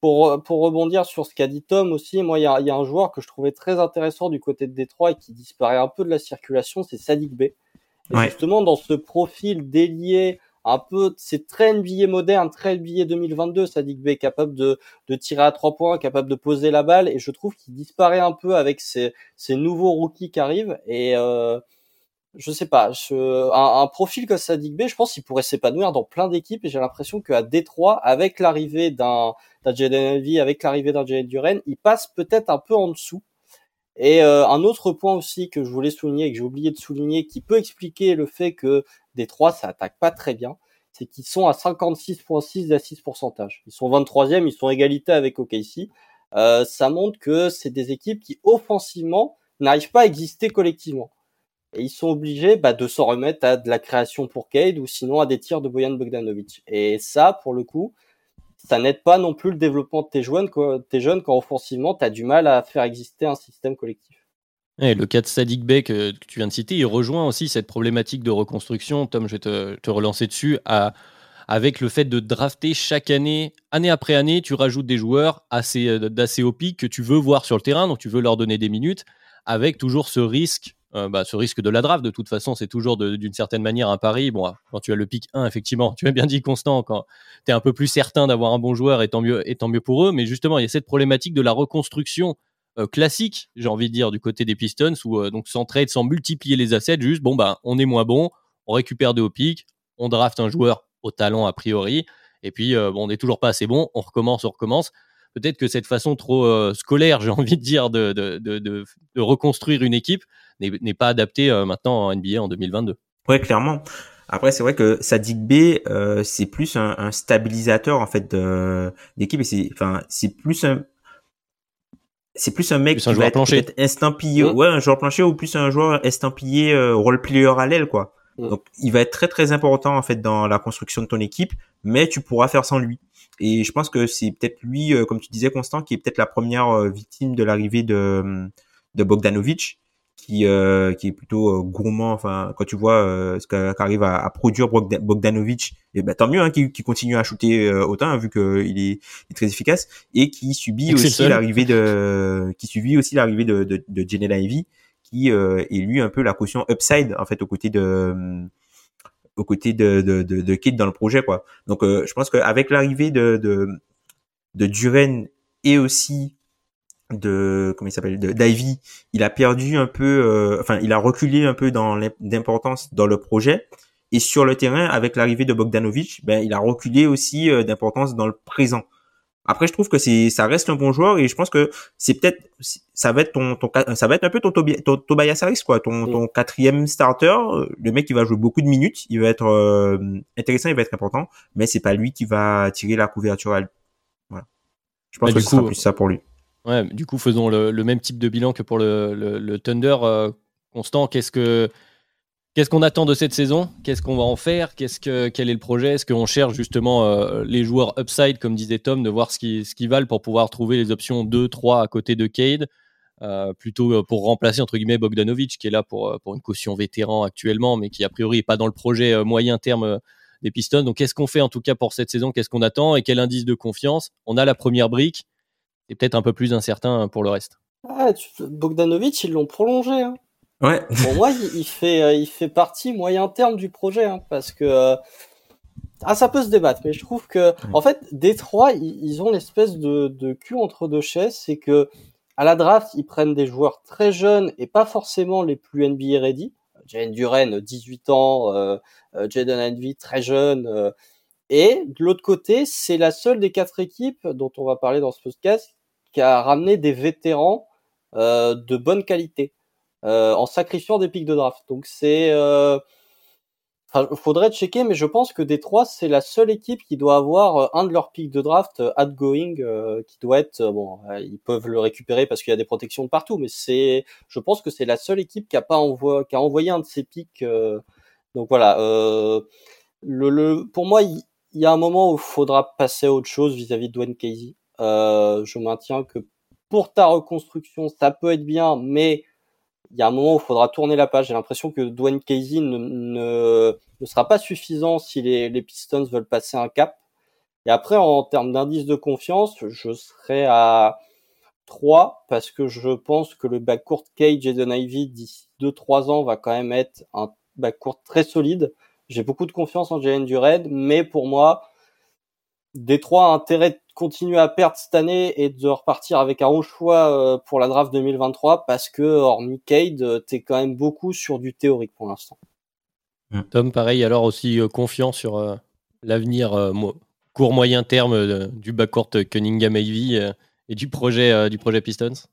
pour, pour rebondir sur ce qu'a dit Tom aussi, moi il y a, y a, un joueur que je trouvais très intéressant du côté de Détroit et qui disparaît un peu de la circulation, c'est Sadik B. Et justement dans ce profil délié un peu, c'est très NBA moderne, très NBA 2022. Sadik B capable de, de tirer à trois points, capable de poser la balle, et je trouve qu'il disparaît un peu avec ces, ces nouveaux rookies qui arrivent. Et euh, je sais pas, je, un, un, profil comme Sadik B, je pense qu'il pourrait s'épanouir dans plein d'équipes. Et j'ai l'impression qu'à Détroit, avec l'arrivée d'un Jaden avec l'arrivée d'un Jalen Duren, il passe peut-être un peu en dessous. Et euh, un autre point aussi que je voulais souligner que j'ai oublié de souligner, qui peut expliquer le fait que Détroit, ça attaque pas très bien, c'est qu'ils sont à 56,6 d'assises pourcentage. Ils sont 23e, ils sont égalité avec OKC. Euh, ça montre que c'est des équipes qui offensivement n'arrivent pas à exister collectivement. Et ils sont obligés bah, de s'en remettre à de la création pour Cade ou sinon à des tirs de Boyan Bogdanovic. Et ça, pour le coup, ça n'aide pas non plus le développement de tes jeunes, tes jeunes quand offensivement, tu as du mal à faire exister un système collectif. Le cas de Sadik Bey que, tu viens de citer, il rejoint aussi cette problématique de reconstruction. Tom, je vais te, relancer dessus. Avec le fait de drafter chaque année, année après année, tu rajoutes des joueurs euh, d'assez haut pic que tu veux voir sur le terrain, donc tu veux leur donner des minutes, avec toujours ce risque, euh, bah, ce risque de la draft. De toute façon, c'est toujours d'une certaine manière un pari. Bon, quand tu as le pic 1, effectivement, tu as bien dit Constant, quand tu es un peu plus certain d'avoir un bon joueur, et tant mieux, tant mieux pour eux. Mais justement, il y a cette problématique de la reconstruction euh, classique, j'ai envie de dire, du côté des Pistons, où euh, donc sans trade, sans multiplier les assets, juste bon bah on est moins bon, on récupère des hauts pics, on draft un joueur au talent a priori, et puis bon, on n'est toujours pas assez bon, on recommence, on recommence. Peut-être que cette façon trop scolaire, j'ai envie de dire, de, de, de, de reconstruire une équipe n'est pas adaptée maintenant en NBA en 2022. Ouais, clairement. Après, c'est vrai que Sadik B, euh, c'est plus un, un, stabilisateur en fait d'équipe et c'est, enfin, c'est plus un, c'est plus un mec qui va être estampillé, mmh. ouais, un joueur plancher ou plus un joueur estampillé euh, role player à l'aile, quoi. Mmh. Donc, il va être très très important en fait dans la construction de ton équipe, mais tu pourras faire sans lui. Et je pense que c'est peut-être lui, euh, comme tu disais, Constant, qui est peut-être la première euh, victime de l'arrivée de, de Bogdanovic qui euh, qui est plutôt euh, gourmand. Enfin quand tu vois euh, ce qu'arrive à, à, produire Bogdanovic et ben tant mieux hein, qui, qui continue à shooter autant hein, vu que il est, est, très efficace et qui subit aussi l'arrivée de qui subit aussi l'arrivée de de, de Ivy qui est lui un peu la caution upside en fait aux côtés de aux côtés de de de, de dans le projet quoi donc je pense qu'avec l'arrivée de de de Duren et aussi de comment il s'appelle d'Ivy, il a perdu un peu, euh, enfin il a reculé un peu dans d'importance dans le projet. Et sur le terrain, avec l'arrivée de Bogdanovic, ben il a reculé aussi euh, d'importance dans le présent. Après, je trouve que c'est, ça reste un bon joueur et je pense que c'est peut-être, ça va être ton, ton, ça va être un peu ton, Tobias Harris, quoi, ton, ton quatrième starter, le mec qui va jouer beaucoup de minutes, il va être euh, intéressant, il va être important, mais c'est pas lui qui va tirer la couverture. Voilà. Je pense que c'est plus ça pour lui. Ouais, du coup, faisons le, même type de bilan que pour le, le, Thunder. Euh, constant, qu'est-ce que Qu'est-ce qu'on attend de cette saison? Qu'est-ce qu'on va en faire? Qu'est-ce que quel est le projet? Est-ce qu'on cherche justement euh, les joueurs upside, comme disait Tom, de voir ce qu'ils valent pour pouvoir trouver les options 2, 3 à côté de Cade, euh, plutôt pour remplacer entre guillemets Bogdanovic, qui est là pour, une caution vétéran actuellement, mais qui a priori n'est pas dans le projet moyen terme des Pistons. Donc qu'est-ce qu'on fait en tout cas pour cette saison? Qu'est-ce qu'on attend? Et quel indice de confiance? On a la première brique et peut-être un peu plus incertain pour le reste. Ah, Bogdanovic, ils l'ont prolongé. Hein. Ouais. Pour moi, il, fait, euh, il fait partie moyen terme du projet, hein, parce que euh, ah, ça peut se débattre, mais je trouve que en fait, Détroit, ils, ils ont l'espèce de, de cul entre deux chaises, c'est que à la draft, ils prennent des joueurs très jeunes et pas forcément les plus NBA ready. Jalen Duren, 18 ans, euh, euh, Jaden Envy, très jeune. et de l'autre côté, c'est la seule des quatre équipes dont on va parler dans ce podcast qui a ramené des vétérans euh, de bonne qualité euh, en sacrifiant des pics de draft. Donc c'est euh, Enfin, faudrait checker, mais je pense que Détroit, c'est la seule équipe qui doit avoir euh, un de leurs pics de draft outgoing, euh, qui doit être bon. ils peuvent le récupérer parce qu'il y a des protections de partout, mais c'est, je pense que c'est la seule équipe qui a pas qui a envoyé un de ses pics. donc voilà. le, le, pour moi, il, y a un moment où il faudra passer à autre chose vis-à-vis de Dwayne Casey. Euh, je maintiens que pour ta reconstruction, ça peut être bien, mais il y a un moment où il faudra tourner la page. J'ai l'impression que Dwayne Casey ne, ne, ne, sera pas suffisant si les, les, Pistons veulent passer un cap. Et après, en termes d'indice de confiance, je serai à 3 parce que je pense que le backcourt Cage et Don Ivy d'ici 2-3 ans va quand même être un backcourt très solide. J'ai beaucoup de confiance en Jalen Dured, mais pour moi, Détroit a intérêt de continuer à perdre cette année et de repartir avec un haut choix euh, pour la draft 2023 parce que, hormis Cade, euh, t'es quand même beaucoup sur du théorique pour l'instant. Tom, pareil, alors aussi euh, confiant sur l'avenir court moyen terme du backcourt Cunningham Ivy et du projet du projet Pistons?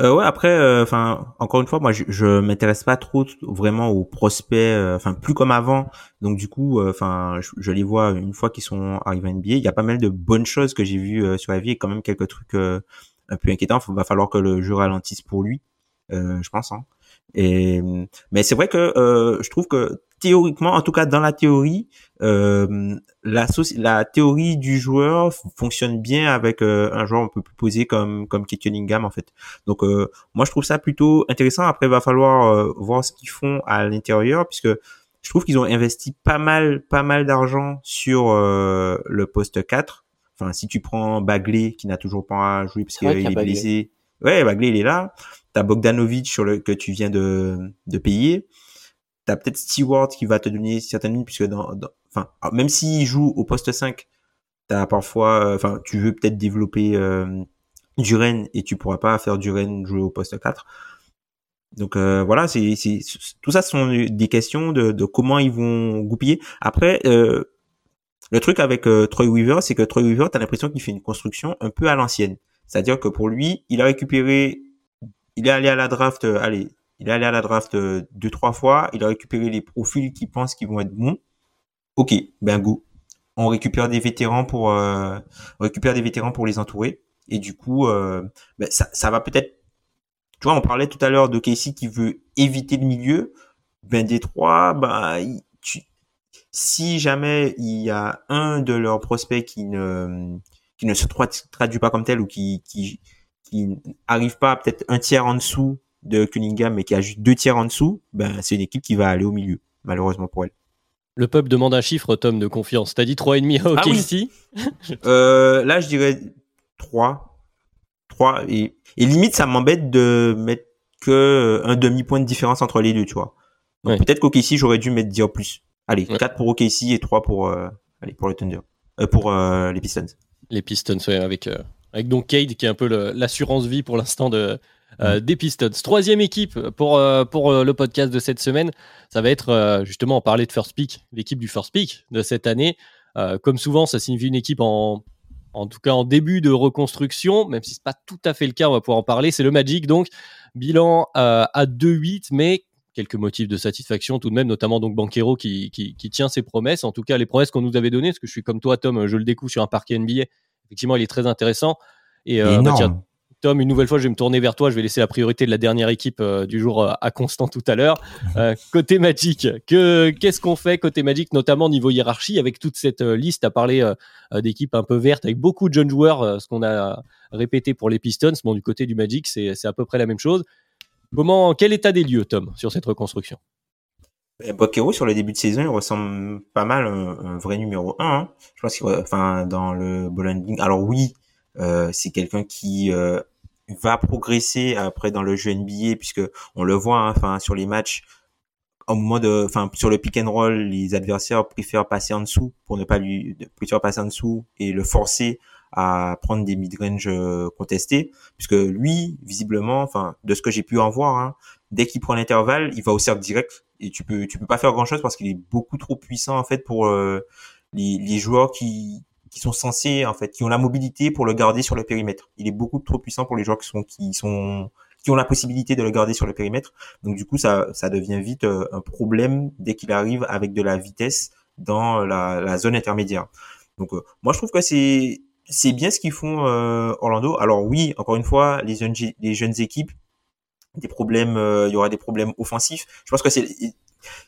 Euh, ouais, après, euh, enfin, encore une fois, moi, je, je m'intéresse pas trop vraiment aux prospects, euh, enfin, plus comme avant. Donc, du coup, euh, enfin, je, les vois une fois qu'ils sont arrivés à NBA. Il y a pas mal de bonnes choses que j'ai vues sur la vie et quand même quelques trucs un peu inquiétants. Il va falloir que le jeu ralentisse pour lui, je pense. Hein. Et mais c'est vrai que je trouve que théoriquement, en tout cas dans la théorie, euh, la, la théorie du joueur fonctionne bien avec euh, un joueur un peu plus posé comme comme Cunningham en fait. Donc euh, moi je trouve ça plutôt intéressant. Après il va falloir voir ce qu'ils font à l'intérieur puisque je trouve qu'ils ont investi pas mal pas mal d'argent sur le poste 4. Enfin si tu prends Bagley qui n'a toujours pas joué parce qu'il est blessé. Ouais, Bagley il est là. T'as Bogdanovic sur le que tu viens de de payer t'as peut-être Stewart qui va te donner certaines minutes puisque dans, enfin même s'il joue au poste 5 t'as parfois euh, enfin tu veux peut-être développer euh, Duren et tu pourras pas faire Duren jouer au poste 4 donc euh, voilà c'est tout ça sont des questions de, de comment ils vont goupiller après euh, le truc avec euh, Troy Weaver c'est que Troy Weaver t'as l'impression qu'il fait une construction un peu à l'ancienne c'est-à-dire que pour lui il a récupéré il est allé à la draft allez il est allé à la draft deux, trois fois. Il a récupéré les profils qu'il pense qu'ils vont être bons. Ok, ben go. On récupère des vétérans pour, euh, on récupère des vétérans pour les entourer. Et du coup, euh, ben ça, va peut-être. Tu vois, on parlait tout à l'heure de Casey qui veut éviter le milieu. Ben Détroit, ben tu, si jamais il y a un de leurs prospects qui ne qui ne se traduit pas comme tel ou qui qui qui arrive pas peut-être un tiers en dessous de Cunningham, mais qui a juste deux tiers en dessous, ben, c'est une équipe qui va aller au milieu, malheureusement pour elle. Le peuple demande un chiffre, Tom, de confiance. T'as dit 3,5 à OKC ah euh, Là, je dirais 3. 3. Et, et limite, ça m'embête de mettre que euh, un demi-point de différence entre les deux, tu vois. Donc peut-être qu'OKC, j'aurais dû mettre dire plus. Allez, 4 pour OKC et 3 pour, euh, allez, pour le Thunder. Euh, pour euh, les Pistons. Les Pistons, ouais, avec Avec donc Cade qui est un peu l'assurance vie pour l'instant de, des Pistons. Troisième équipe pour, pour le podcast de cette semaine, ça va être justement en parler de First Pick, l'équipe du First Pick de cette année. comme souvent, ça signifie une équipe en, en tout cas en début de reconstruction, même si c'est pas tout à fait le cas, on va pouvoir en parler. C'est le Magic, donc bilan à 2-8, mais quelques motifs de satisfaction tout de même, notamment donc Banquero qui, qui, tient ses promesses, en tout cas les promesses qu'on nous avait données, parce que je suis comme toi Tom, je le découvre sur un parquet NBA, effectivement il est très intéressant. Et euh, bah, Tom, une nouvelle fois, je vais me tourner vers toi. Je vais laisser la priorité de la dernière équipe euh, du jour euh, à Constant tout à l'heure. côté Magic, que, qu'est-ce qu'on fait côté Magic, notamment niveau hiérarchie, avec toute cette liste à parler d'équipes un peu vertes, avec beaucoup de jeunes joueurs, ce qu'on a répété pour les Pistons. Bon, du côté du Magic, c'est, c'est à peu près la même chose. Comment, quel état des lieux, Tom, sur cette reconstruction? Bokero sur le début de saison, il ressemble pas mal à un, vrai numéro 1. Hein. Je pense qu'il, enfin, dans le bowling. Alors oui, euh, c'est quelqu'un qui euh, va progresser après dans le jeu NBA puisque on le voit, hein, enfin, sur les matchs. Au moment de, enfin, sur le pick and roll, les adversaires préfèrent passer en dessous pour ne pas lui, préfèrent passer en dessous et le forcer à prendre des mid-range euh, contestés, puisque lui, visiblement, enfin, de ce que j'ai pu en voir, hein, dès qu'il prend l'intervalle, il va au cercle direct et tu peux tu peux pas faire grand chose parce qu'il est beaucoup trop puissant en fait pour euh, les, les joueurs qui qui sont censés en fait qui ont la mobilité pour le garder sur le périmètre. Il est beaucoup trop puissant pour les joueurs qui sont qui sont qui ont la possibilité de le garder sur le périmètre. Donc du coup ça ça devient vite euh, un problème dès qu'il arrive avec de la vitesse dans la, zone intermédiaire. Donc moi je trouve que c'est c'est bien ce qu'ils font euh, Orlando. Alors oui, encore une fois, les jeunes, les jeunes équipes, des problèmes, euh, il y aura des problèmes offensifs. Je pense que c'est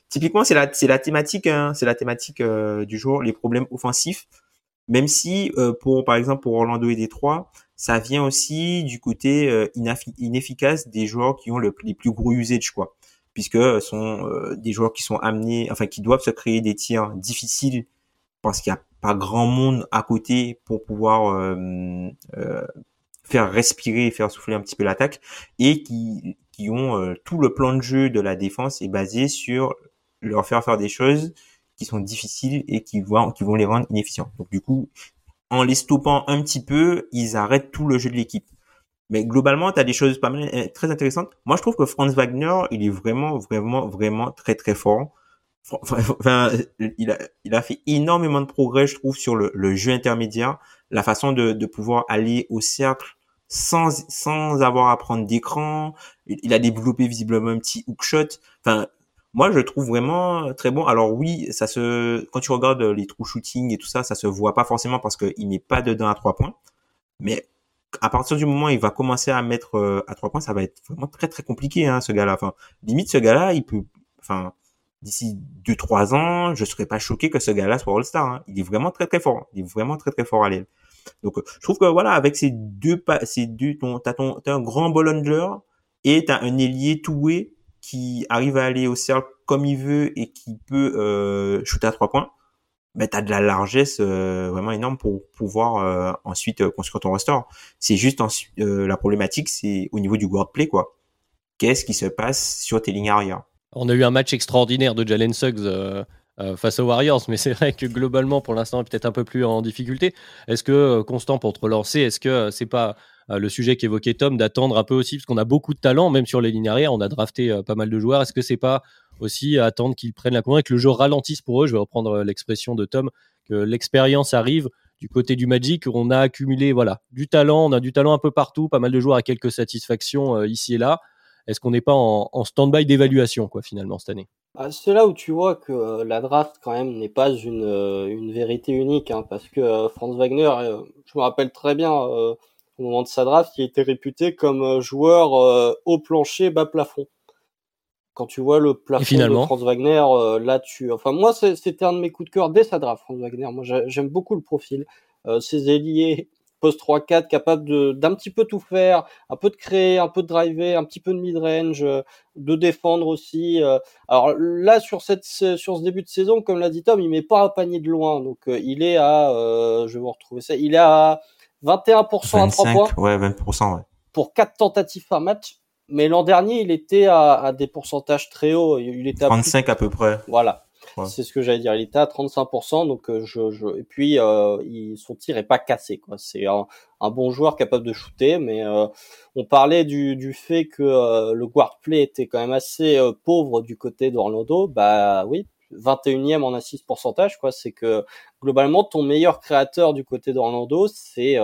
typiquement c'est la c'est la thématique, hein, c'est la thématique euh, du jour, les problèmes offensifs. Même si pour par exemple pour Orlando et Détroit, ça vient aussi du côté inefficace des joueurs qui ont le, les plus gros usage quoi, puisque ce sont des joueurs qui sont amenés, enfin qui doivent se créer des tirs difficiles parce qu'il y a pas grand monde à côté pour pouvoir euh, euh, faire respirer et faire souffler un petit peu l'attaque et qui, qui ont euh, tout le plan de jeu de la défense est basé sur leur faire faire des choses qui sont difficiles et qui vont, qui vont les rendre inefficients. Donc du coup, en les stoppant un petit peu, ils arrêtent tout le jeu de l'équipe. Mais globalement, tu as des choses pas mal très intéressantes. Moi, je trouve que Franz Wagner, il est vraiment, vraiment, vraiment très, très fort. Enfin, il a, il a fait énormément de progrès, je trouve, sur le, le jeu intermédiaire, la façon de, de pouvoir aller au cercle sans, sans avoir à prendre d'écran. Il a développé visiblement un petit hookshot. Enfin, moi, je trouve vraiment très bon. Alors oui, ça se, quand tu regardes les true shooting et tout ça, ça se voit pas forcément parce qu'il met pas dedans à trois points. Mais à partir du moment où il va commencer à mettre euh, à trois points, ça va être vraiment très très compliqué, hein, ce gars-là. Enfin, limite, ce gars-là, il peut, enfin, d'ici 2-3 ans, je serais pas choqué que ce gars-là soit All-Star. Hein. Il est vraiment très très fort. Il est vraiment très très fort à l'aile. Donc, je trouve que voilà, avec ces deux pas, ces deux, t'as ton, t'as un grand ball handler et t'as un ailier toué qui arrive à aller au cercle comme il veut et qui peut euh, shooter à trois points. Ben, t'as de la largesse euh, vraiment énorme pour pouvoir euh, ensuite euh, construire ton roster. C'est juste la problématique, c'est au niveau du guard play quoi. Qu'est-ce qui se passe sur tes lignes arrière? On a eu un match extraordinaire de Jalen Suggs euh, euh, face aux Warriors, mais c'est vrai que globalement, pour l'instant, est peut-être un peu plus en difficulté. Est-ce que, euh, Constant, pour te relancer, est-ce que c'est pas le sujet qu'évoquait Tom d'attendre un peu aussi, parce qu'on a beaucoup de talent, même sur les lignes arrière, on a drafté pas mal de joueurs. Est-ce que c'est pas aussi attendre qu'ils prennent la commande et que le jeu ralentisse pour eux? Je vais reprendre l'expression de Tom, que l'expérience arrive du côté du Magic, on a accumulé voilà du talent, on a du talent un peu partout, pas mal de joueurs à quelques satisfactions ici et là est-ce qu'on n'est pas en, en stand-by d'évaluation, quoi, finalement, cette année? Ah, C'est là où tu vois que euh, la draft, quand même, n'est pas une, euh, une vérité unique, hein, parce que euh, Franz Wagner, je me rappelle très bien, au moment de sa draft, il était réputé comme joueur haut plancher, bas plafond. Quand tu vois le plafond de Franz Wagner, là, tu... Enfin, moi, c'était un de mes coups de cœur dès sa draft, Franz Wagner. Moi, j'aime beaucoup le profil. ses ailiers post 3-4, capable d'un petit peu tout faire, un peu de créer, un peu de driver, un petit peu de mid-range, euh, de défendre aussi. Euh. Alors là, sur cette sur ce début de saison, comme l'a dit Tom, il met pas un panier de loin, donc euh, il est à, je vais vous retrouver ça, il est à 21% à 3 points. Ouais, 20%, ouais. Pour 4 tentatives par match. Mais l'an dernier, il était à, à, des pourcentages très hauts. Il était à 35 à peu près. Voilà. C'est ce que j'allais dire. Il était à 35%, donc euh, je, je... et puis euh, il, son tir est pas cassé. quoi. C'est un, un, bon joueur capable de shooter, mais euh, on parlait du, du fait que euh, le guard play était quand même assez pauvre du côté d'Orlando. Bah oui, 21e en assist pourcentage. quoi. C'est que globalement ton meilleur créateur du côté d'Orlando, c'est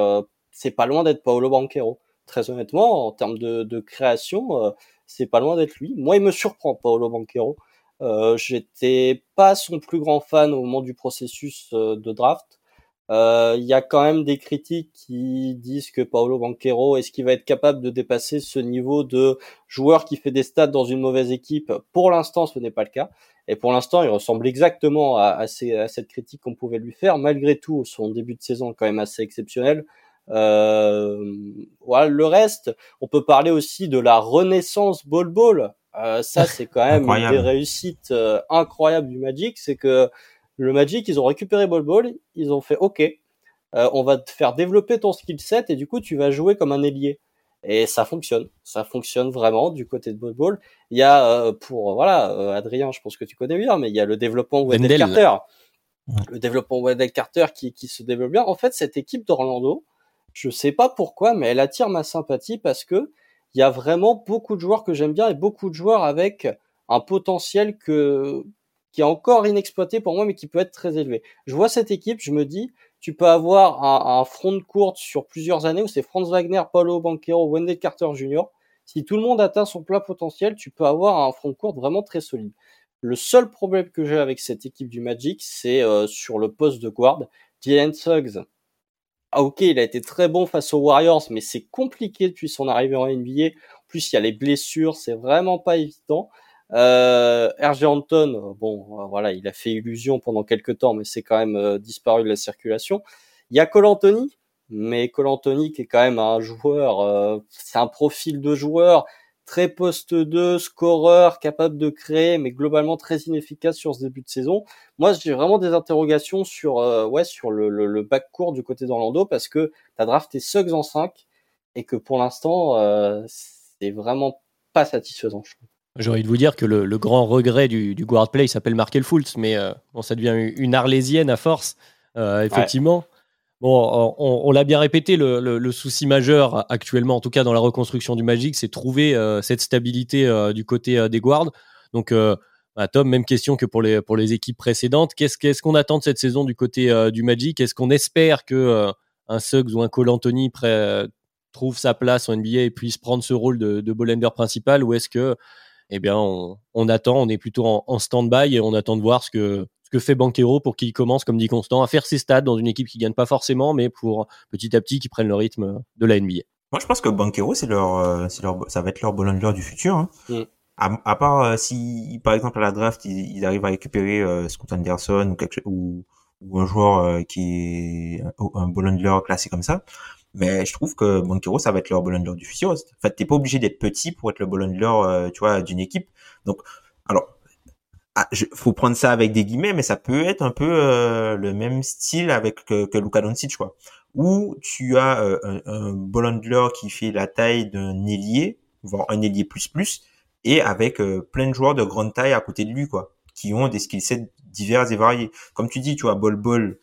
c'est pas loin d'être Paolo Banquero. Très honnêtement, en termes de, de création, c'est pas loin d'être lui. Moi, il me surprend Paolo Banquero. Euh, J'étais pas son plus grand fan au moment du processus euh, de draft. Euh, il y a quand même des critiques qui disent que Paolo Banquero est-ce qu'il va être capable de dépasser ce niveau de joueur qui fait des stats dans une mauvaise équipe? Pour l'instant, ce n'est pas le cas. Et pour l'instant, il ressemble exactement à, à, à cette critique qu'on pouvait lui faire. Malgré tout, son début de saison est quand même assez exceptionnel. Euh, voilà, le reste, on peut parler aussi de la renaissance ball ball. Euh, ça, c'est quand même une des réussites euh, incroyables du Magic, c'est que le Magic, ils ont récupéré Ball Ball, ils ont fait OK, euh, on va te faire développer ton skill set et du coup, tu vas jouer comme un ailier. Et ça fonctionne, ça fonctionne vraiment du côté de Ball Ball. Il y a euh, pour voilà, Adrien, je pense que tu connais bien, mais il y a le développement Wendell Carter, le développement Wendell Carter qui, qui se développe bien. En fait, cette équipe d'Orlando, je sais pas pourquoi, mais elle attire ma sympathie parce que il y a vraiment beaucoup de joueurs que j'aime bien et beaucoup de joueurs avec un potentiel qui est encore inexploité pour moi, mais qui peut être très élevé. Je vois cette équipe, je me dis, tu peux avoir un, front de courte sur plusieurs années où c'est Franz Wagner, Paulo Banquero, Wendell Carter Jr. Si tout le monde atteint son plein potentiel, tu peux avoir un front de courte vraiment très solide. Le seul problème que j'ai avec cette équipe du Magic, c'est euh, sur le poste de guard. Jalen Suggs, ah ok, il a été très bon face aux Warriors, mais c'est compliqué depuis son arrivée en NBA. En plus, il y a les blessures, c'est vraiment pas évident. Euh, RG Anton, bon, voilà, il a fait illusion pendant quelques temps, mais c'est quand même euh, disparu de la circulation. Il y a Cole Anthony, mais Cole Anthony qui est quand même un joueur, euh, c'est un profil de joueur très poste 2, scoreur, capable de créer, mais globalement très inefficace sur ce début de saison. Moi, j'ai vraiment des interrogations sur, euh, ouais, sur le, le, le back court du côté d'Orlando parce que t'as drafté Suggs en 5 et que pour l'instant, euh, c'est vraiment pas satisfaisant, je trouve. J'ai envie de vous dire que le, le grand regret du, du guard play s'appelle Markel Fultz, mais euh, bon, ça devient une arlésienne à force, euh, effectivement. Ouais. Bon, on, l'a bien répété, le, souci majeur actuellement, en tout cas dans la reconstruction du Magic, c'est trouver euh, cette stabilité euh, du côté euh, des guards. Donc, bah, Tom, même question que pour les, pour les équipes précédentes. Qu'est-ce qu'on attend de cette saison du côté du Magic? Est-ce qu'on espère que un Suggs ou un Cole Anthony trouve sa place en NBA et puisse prendre ce rôle de, de principal? Ou est-ce que, eh bien, on, attend, on est plutôt en stand-by et on attend de voir ce que, que fait Banquero pour qu'il commence, comme dit Constant, à faire ses stats dans une équipe qui gagne pas forcément, mais pour petit à petit qui prennent le rythme de la NBA. Moi, je pense que Banquero, c'est leur, euh, c'est leur, ça va être leur ballon du futur. Hein. Mm. À, à, part euh, si, par exemple, à la draft, ils, ils arrivent à récupérer euh, Scott Anderson ou, quelque, ou, ou un joueur euh, qui est un ballon classé comme ça. Mais je trouve que Banquero, ça va être leur ballon du futur. En fait, t'es pas obligé d'être petit pour être le ballon euh, tu vois, d'une équipe. Donc, alors, ah, je, faut prendre ça avec des guillemets, mais ça peut être un peu euh, le même style avec que, que Luka Doncic, quoi. Où tu as euh, un, un ball qui fait la taille d'un ailier, voire un ailier plus plus, et avec euh, plein de joueurs de grande taille à côté de lui, quoi, qui ont des skillsets divers et variés. Comme tu dis, tu vois, ball ball,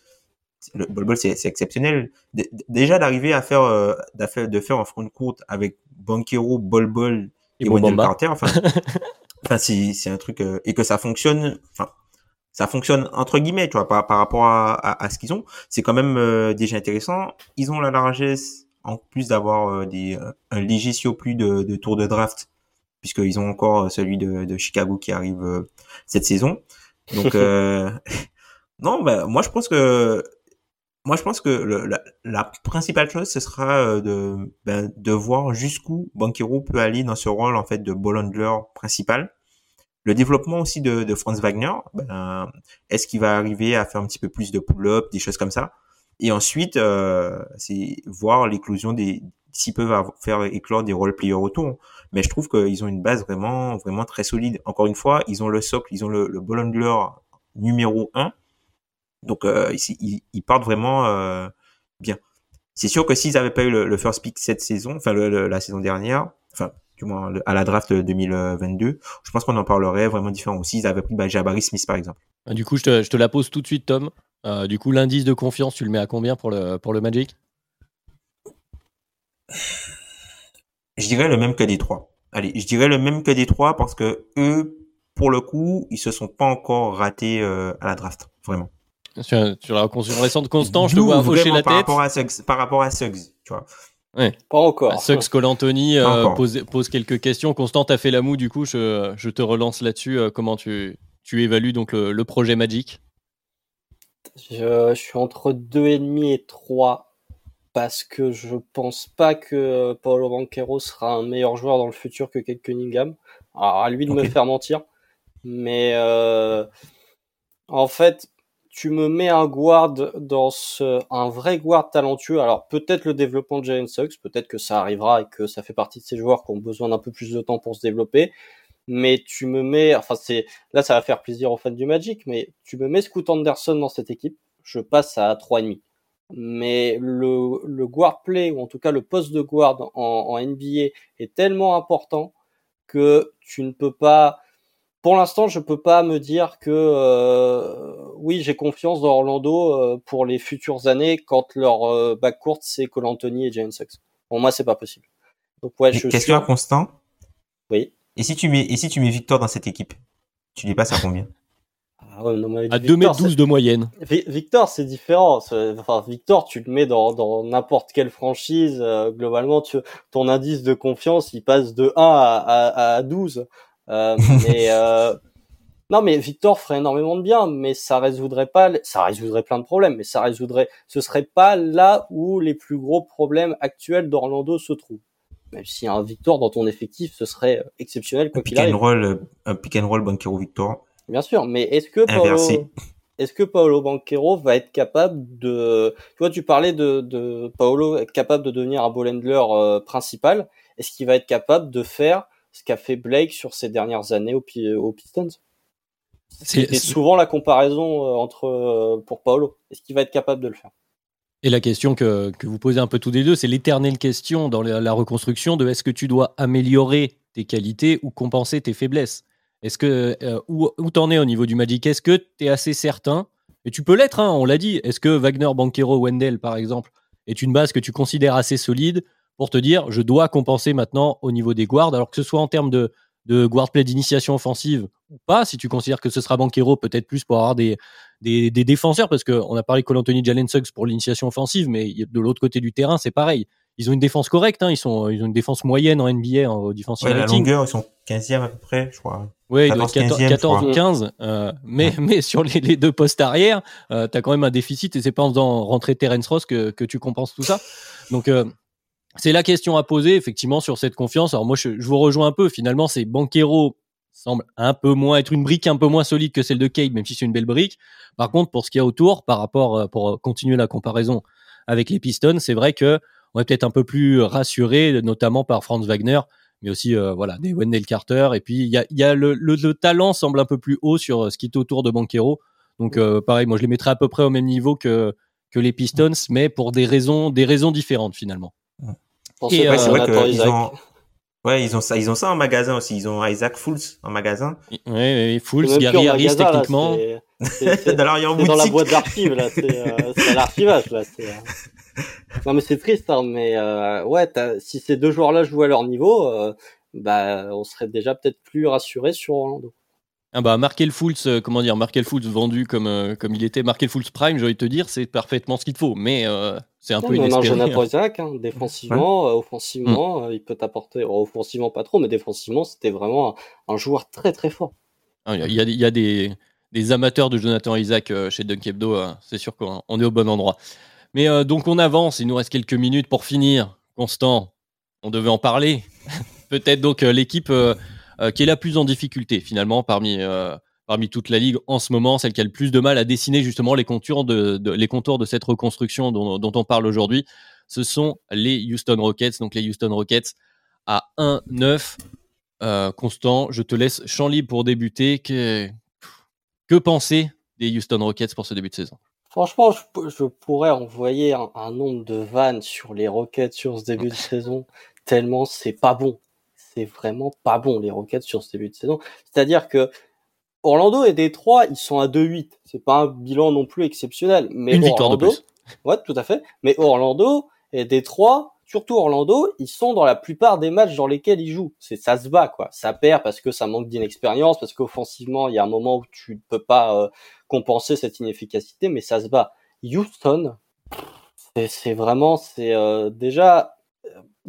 le ball ball c'est exceptionnel. D déjà d'arriver à faire, euh, de faire un front courte avec Banquero, ball ball et, et Wendell Carter, enfin. Enfin, c'est c'est un truc euh, et que ça fonctionne. Enfin, ça fonctionne entre guillemets, tu vois, par, par rapport à, à, à ce qu'ils ont. C'est quand même euh, déjà intéressant. Ils ont la largesse en plus d'avoir euh, des euh, un léger plus de, de tour de draft, puisqu'ils ont encore celui de, de Chicago qui arrive euh, cette saison. Donc non, bah, moi je pense que moi, je pense que la, principale chose, ce sera de, ben, de voir jusqu'où Banquero peut aller dans ce rôle en fait de ball principal. Le développement aussi de, Franz Wagner, ben, est-ce qu'il va arriver à faire un petit peu plus de pull-up, des choses comme ça? Et ensuite, euh, c'est voir l'éclosion des s'ils peuvent faire éclore des role players autour. Mais je trouve qu'ils ont une base vraiment vraiment très solide. Encore une fois, ils ont le socle, ils ont le, le numéro 1 donc euh, ils, ils, partent vraiment euh, bien. C'est sûr que s'ils n'avaient pas eu le, le, first pick cette saison, enfin le, la saison dernière, enfin du moins à la draft 2022. Je pense qu'on en parlerait vraiment différent aussi. Ils avaient pris bah, Jabari Smith par exemple. Ah, du coup, je te, je te la pose tout de suite, Tom. Euh, du coup, l'indice de confiance, tu le mets à combien pour le, pour le Magic? Je dirais le même que des trois. Allez, je dirais le même que des trois parce que eux, pour le coup, ils se sont pas encore ratés à la draft, vraiment. Sur, sur la reconstruction récente, Constant, je te vois hocher la par tête. Rapport à Suggs, par rapport à Suggs, tu vois. Ouais. Pas encore. Ah, Suggs Colantoni euh, pose, pose quelques questions. Constant, t'as fait la moue, du coup, je, je te relance là-dessus. Euh, comment tu, tu évalues donc le, le projet Magic? Je, je suis entre 2,5 et 3 parce que je pense pas que Paolo Banquero sera un meilleur joueur dans le futur que Kate Cunningham. Alors à lui de me faire mentir. Mais euh, en fait, tu me mets un guard dans ce, un vrai guard talentueux. Alors peut-être le développement de Jalen Suggs, peut-être que ça arrivera et que ça fait partie de ces joueurs qui ont besoin d'un peu plus de temps pour se développer. Mais tu me mets, enfin c'est, là ça va faire plaisir aux fans du Magic, mais tu me mets Scoot Anderson dans cette équipe, je passe à 3,5. Mais le, le guard play, ou en tout cas le poste de guard en, en NBA est tellement important que tu ne peux pas, pour l'instant, je peux pas me dire que euh, oui, j'ai confiance dans Orlando euh, pour les futures années quand leur euh, backcourt c'est Cole Anthony et Jalen Suggs. Pour moi, c'est pas possible. Donc ouais, je Question à suis. Constant. Oui. Et si tu mets, et si tu mets Victor dans cette équipe, tu les passes à combien? Ah ouais, non, mais À Victor, 2m12 de moyenne. Vi- Victor, c'est différent. Enfin, Victor, tu le mets dans dans n'importe quelle franchise. euh, globalement, tu, ton indice de confiance, il passe de 1 à, à, à 12. Euh, mais euh, non, mais Victor ferait énormément de bien, mais ça résoudrait pas, ça résoudrait plein de problèmes, mais ça résoudrait, ce serait pas là où les plus gros problèmes actuels d'Orlando se trouvent. Même si un Victor dans ton effectif, ce serait exceptionnel quoi Un pick qu'il arrive. and roll, euh, un pick and roll Banquero Victor. Bien sûr, mais est-ce que Paolo, est-ce que Paolo Banquero va être capable de, tu vois, tu parlais de, de Paolo être capable de devenir un ball handler euh, principal. Est-ce qu'il va être capable de faire ce qu'a fait Blake sur ces dernières années aux, aux Pistons. C'est- souvent la comparaison euh, entre euh, pour Paolo. Est-ce qu'il va être capable de le faire? Et la question que, que vous posez un peu tous les deux, c'est l'éternelle question dans la, la reconstruction de est-ce que tu dois améliorer tes qualités ou compenser tes faiblesses? Est-ce que euh, où, où t'en es au niveau du Magic? Est-ce que tu es assez certain? Et tu peux l'être, hein, on l'a dit. Est-ce que Wagner, Banquero, Wendell, par exemple, est une base que tu considères assez solide pour te dire je dois compenser maintenant au niveau des guards, alors que ce soit en termes de, de guard play d'initiation offensive ou pas, si tu considères que ce sera Banquero, peut-être plus pour avoir des, des, des défenseurs, parce qu'on a parlé de Anthony Jalen Suggs pour l'initiation offensive, mais de l'autre côté du terrain, c'est pareil. Ils ont une défense correcte, hein, ils, sont, ils ont une défense moyenne en NBA, en defensive Ouais, la longueur, ils sont 15e à peu près, je crois. Ouais, il doit être 14, 14, 14 ou 15e, 15. euh, mais, mais sur les, les deux postes arrière, euh, tu as quand même un déficit et c'est pas en faisant rentrer Terence Ross que, que tu compenses tout ça. Donc, euh, c'est la question à poser, effectivement, sur cette confiance. Alors, moi, je, vous rejoins un peu. Finalement, c'est Banquero semble un peu moins être une brique un peu moins solide que celle de Cade, même si c'est une belle brique. Par contre, pour ce qu'il y a autour, par rapport, euh, pour continuer la comparaison avec les Pistons, c'est vrai que on est peut-être un peu plus rassuré, notamment par Franz Wagner, mais aussi euh, voilà des Wendell Carter. Et puis il y a, le, le, le talent semble un peu plus haut sur euh, ce qui est autour de Banquero. Donc euh, pareil, moi je les mettrais à peu près au même niveau que que les Pistons, mais pour des raisons des raisons différentes finalement. Et, euh, vrai Isaac. ont, ouais, ils ont ça, ils ont ça en magasin aussi. Ils ont Isaac Fools en magasin. Ouais, ouais, Fools, Gary Harris magasin, là, techniquement. c'est- dans la boîte d'archives là, c'est euh, c'est à l'archivage là. c'est, euh. Non mais c'est triste, hein, mais euh, ouais, t'as- si ces deux joueurs-là jouaient à leur niveau, euh, bah on serait déjà peut-être plus rassuré sur Orlando. Ah bah Markel Fools, euh, comment dire, Markel Fools vendu comme euh, comme il était, Markel Fools Prime, j'ai envie de te dire, c'est parfaitement ce qu'il te faut, mais euh, c'est un Non, peu mais on a inespéré. Jonathan Isaac, hein, défensivement, euh, offensivement, euh, il peut t'apporter. oh, offensivement pas trop, mais défensivement c'était vraiment un, un joueur très très fort. Ah, Il y a, y a- il y a des, des amateurs de Jonathan Isaac euh, chez Dunk Hebdo, euh, c'est sûr qu'on on est au bon endroit. Mais donc on avance, il nous reste quelques minutes pour finir. Constant, on devait en parler. Peut-être donc l'équipe euh, qui est la plus en difficulté finalement parmi, euh, parmi toute la ligue en ce moment, celle qui a le plus de mal à dessiner justement les contours de, de- les contours de cette reconstruction dont, dont on parle aujourd'hui. Ce sont les Houston Rockets. Donc les Houston Rockets à 1-9. Euh, Constant, je te laisse champ libre pour débuter. Que, que penser des Houston Rockets pour ce début de saison? Franchement, je, pourrais envoyer un, un nombre de vannes sur les Rockets sur ce début de saison, tellement c'est pas bon. C'est vraiment pas bon les Rockets sur ce début de saison. C'est-à-dire que Orlando et Détroit, ils sont à 2-8. C'est pas un bilan non plus exceptionnel. Mais Une victoire de plus. Ouais, tout à fait. Mais Orlando et Détroit, surtout Orlando, ils sont dans la plupart des matchs dans lesquels ils jouent. C'est ça se bat quoi. Ça perd parce que ça manque d'inexpérience, parce qu'offensivement, il y a un moment où tu ne peux pas euh, compenser cette inefficacité, mais ça se bat. Houston, c'est vraiment, c'est euh, déjà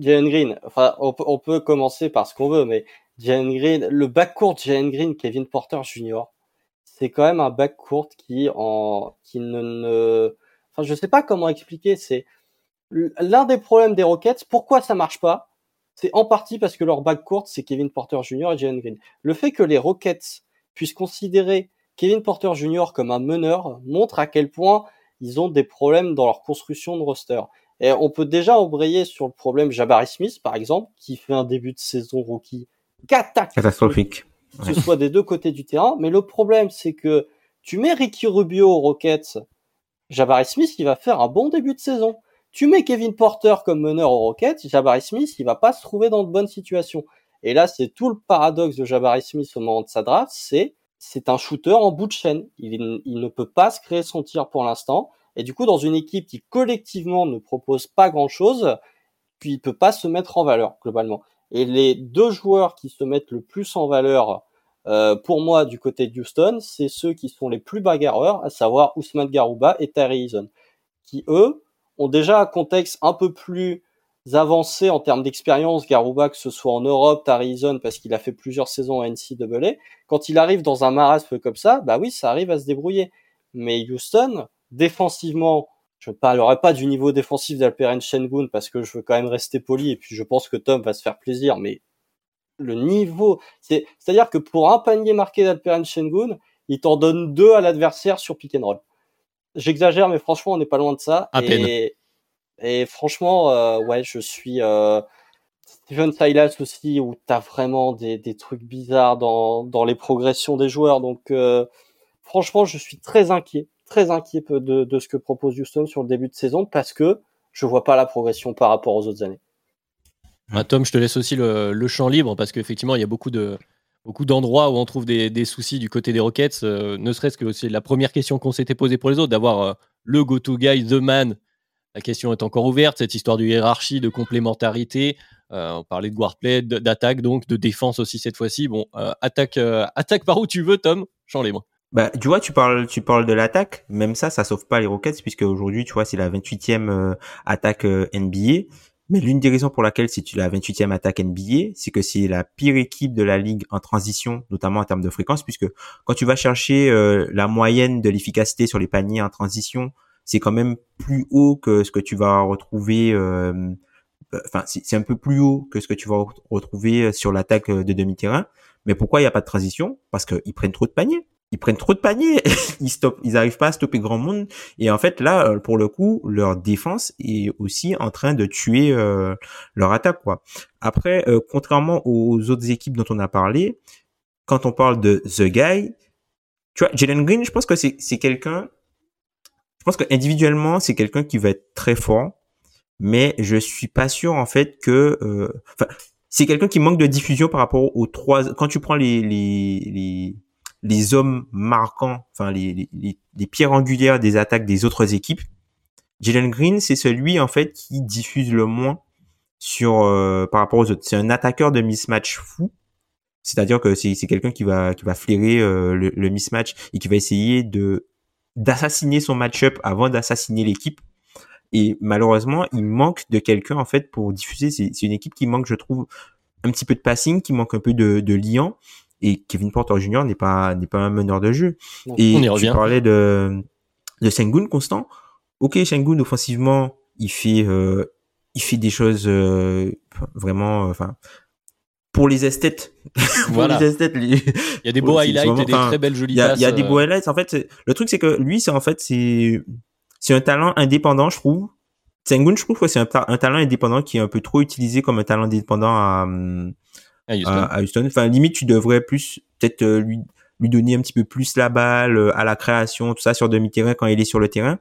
Jalen Green. Enfin, on, peut- commencer par ce qu'on veut, mais Jalen Green, le backcourt Jalen Green, Kevin Porter Jr. C'est quand même un backcourt qui en qui ne, ne enfin je sais pas comment expliquer. C'est l'un des problèmes des Rockets. Pourquoi ça marche pas C'est en partie parce que leur backcourt c'est Kevin Porter Jr. et Jalen Green. Le fait que les Rockets puissent considérer Kevin Porter Jr. comme un meneur montre à quel point ils ont des problèmes dans leur construction de roster. Et on peut déjà embrayer sur le problème Jabari Smith, par exemple, qui fait un début de saison rookie catastrophique que ce soit des deux côtés du terrain. Mais le problème, c'est que tu mets Ricky Rubio aux Rockets, Jabari Smith, il va faire un bon début de saison. Tu mets Kevin Porter comme meneur aux Rockets, Jabari Smith, il va pas se trouver dans de bonnes situations. Et là, c'est tout le paradoxe de Jabari Smith au moment de sa draft, c'est c'est un shooter en bout de chaîne. Il, il ne peut pas se créer son tir pour l'instant. Et du coup, dans une équipe qui collectivement ne propose pas grand-chose, puis il peut pas se mettre en valeur globalement. Et les deux joueurs qui se mettent le plus en valeur euh, pour moi du côté de Houston, c'est ceux qui sont les plus bagarreurs, à savoir Ousmane Garouba et Terry Eason, qui eux ont déjà un contexte un peu plus avancé en termes d'expérience. Garouba, que ce soit en Europe, Eason, parce qu'il a fait plusieurs saisons à NCAA. Quand il arrive dans un marasme comme ça, bah oui, ça arrive à se débrouiller. Mais Houston, défensivement, je ne parlerai pas du niveau défensif d'Alperen Sengun parce que je veux quand même rester poli et puis je pense que Tom va se faire plaisir, mais le niveau, c'est, c'est-à-dire que pour un panier marqué d'Alperen Sengun, il t'en donne deux à l'adversaire sur pick and roll. J'exagère, mais franchement, on n'est pas loin de ça. À et, et franchement, euh, ouais, je suis euh, Steven Silas aussi, où t'as vraiment des, des trucs bizarres dans, dans les progressions des joueurs. Donc, euh, franchement, je suis très inquiet, très inquiet de, ce que propose Houston sur le début de saison parce que je vois pas la progression par rapport aux autres années. Tom, je te laisse aussi le, champ libre parce qu'effectivement, il y a beaucoup de beaucoup d'endroits où on trouve des, soucis du côté des Rockets. euh, ne serait-ce que c'est la première question qu'on s'était posée pour les autres, d'avoir euh, le go-to guy, the man. La question est encore ouverte. Cette histoire de hiérarchie, de complémentarité. Euh, on parlait de guardplay, d'attaque, donc de défense aussi cette fois-ci. Bon, attaque, attaque par où tu veux, Tom. Champ libre. Bah, tu vois, tu parles, tu parles de l'attaque. Même ça, ça sauve pas les Rockets puisque aujourd'hui, tu vois, c'est la 28e euh, attaque euh, NBA. Mais l'une des raisons pour laquelle c'est la 28e attaque NBA, c'est que c'est la pire équipe de la ligue en transition, notamment en termes de fréquence, puisque quand tu vas chercher euh, la moyenne de l'efficacité sur les paniers en transition, c'est quand même plus haut que ce que tu vas retrouver. Enfin, c'est un peu plus haut que ce que tu vas re- retrouver sur l'attaque de demi-terrain. Mais pourquoi il n'y a pas de transition? Parce qu'ils prennent trop de paniers ils prennent trop de paniers, ils stoppent, ils arrivent pas à stopper grand monde. Et en fait, là, euh, pour le coup, leur défense est aussi en train de tuer euh, leur attaque, quoi. Après, euh, contrairement aux autres équipes dont on a parlé, quand on parle de the guy, tu vois, Jalen Green, je pense que c'est c'est quelqu'un, je pense que individuellement, c'est quelqu'un qui va être très fort, mais je suis pas sûr en fait que, euh, c'est quelqu'un qui manque de diffusion par rapport aux trois. Quand tu prends les les les les hommes marquants, enfin les, les, les, pierres angulaires des attaques des autres équipes, Jalen Green, c'est celui en fait qui diffuse le moins sur euh, par rapport aux autres. C'est un attaqueur de mismatch fou. C'est-à-dire que c'est quelqu'un qui va qui va flairer euh, le, le mismatch et qui va essayer de d'assassiner son match-up avant d'assassiner l'équipe. Et malheureusement, il manque de quelqu'un en fait pour diffuser. C'est c'est une équipe qui manque, je trouve, un petit peu de passing, qui manque un peu de, de liant. Et Kevin Porter Jr. n'est pas n'est pas un meneur de jeu. Non. Et On y tu revient. parlais de de Sengun constant. Ok, Sengun offensivement, il fait euh, il fait des choses euh, vraiment, euh, enfin pour les esthètes. Voilà. les esthètes, les- Il y a des beaux highlights vraiment- et des très belles jolies il y a, passes. il y a des euh, beaux highlights. En fait, le truc c'est que lui, c'est en fait c'est c'est un talent indépendant, je trouve. Sengun, je trouve que c'est un, ta- un talent indépendant qui est un peu trop utilisé comme un talent indépendant à, hum, à Houston. Enfin, limite, tu devrais plus peut-être euh, lui lui donner un petit peu plus la balle euh, à la création, tout ça sur demi-terrain quand il est sur le terrain.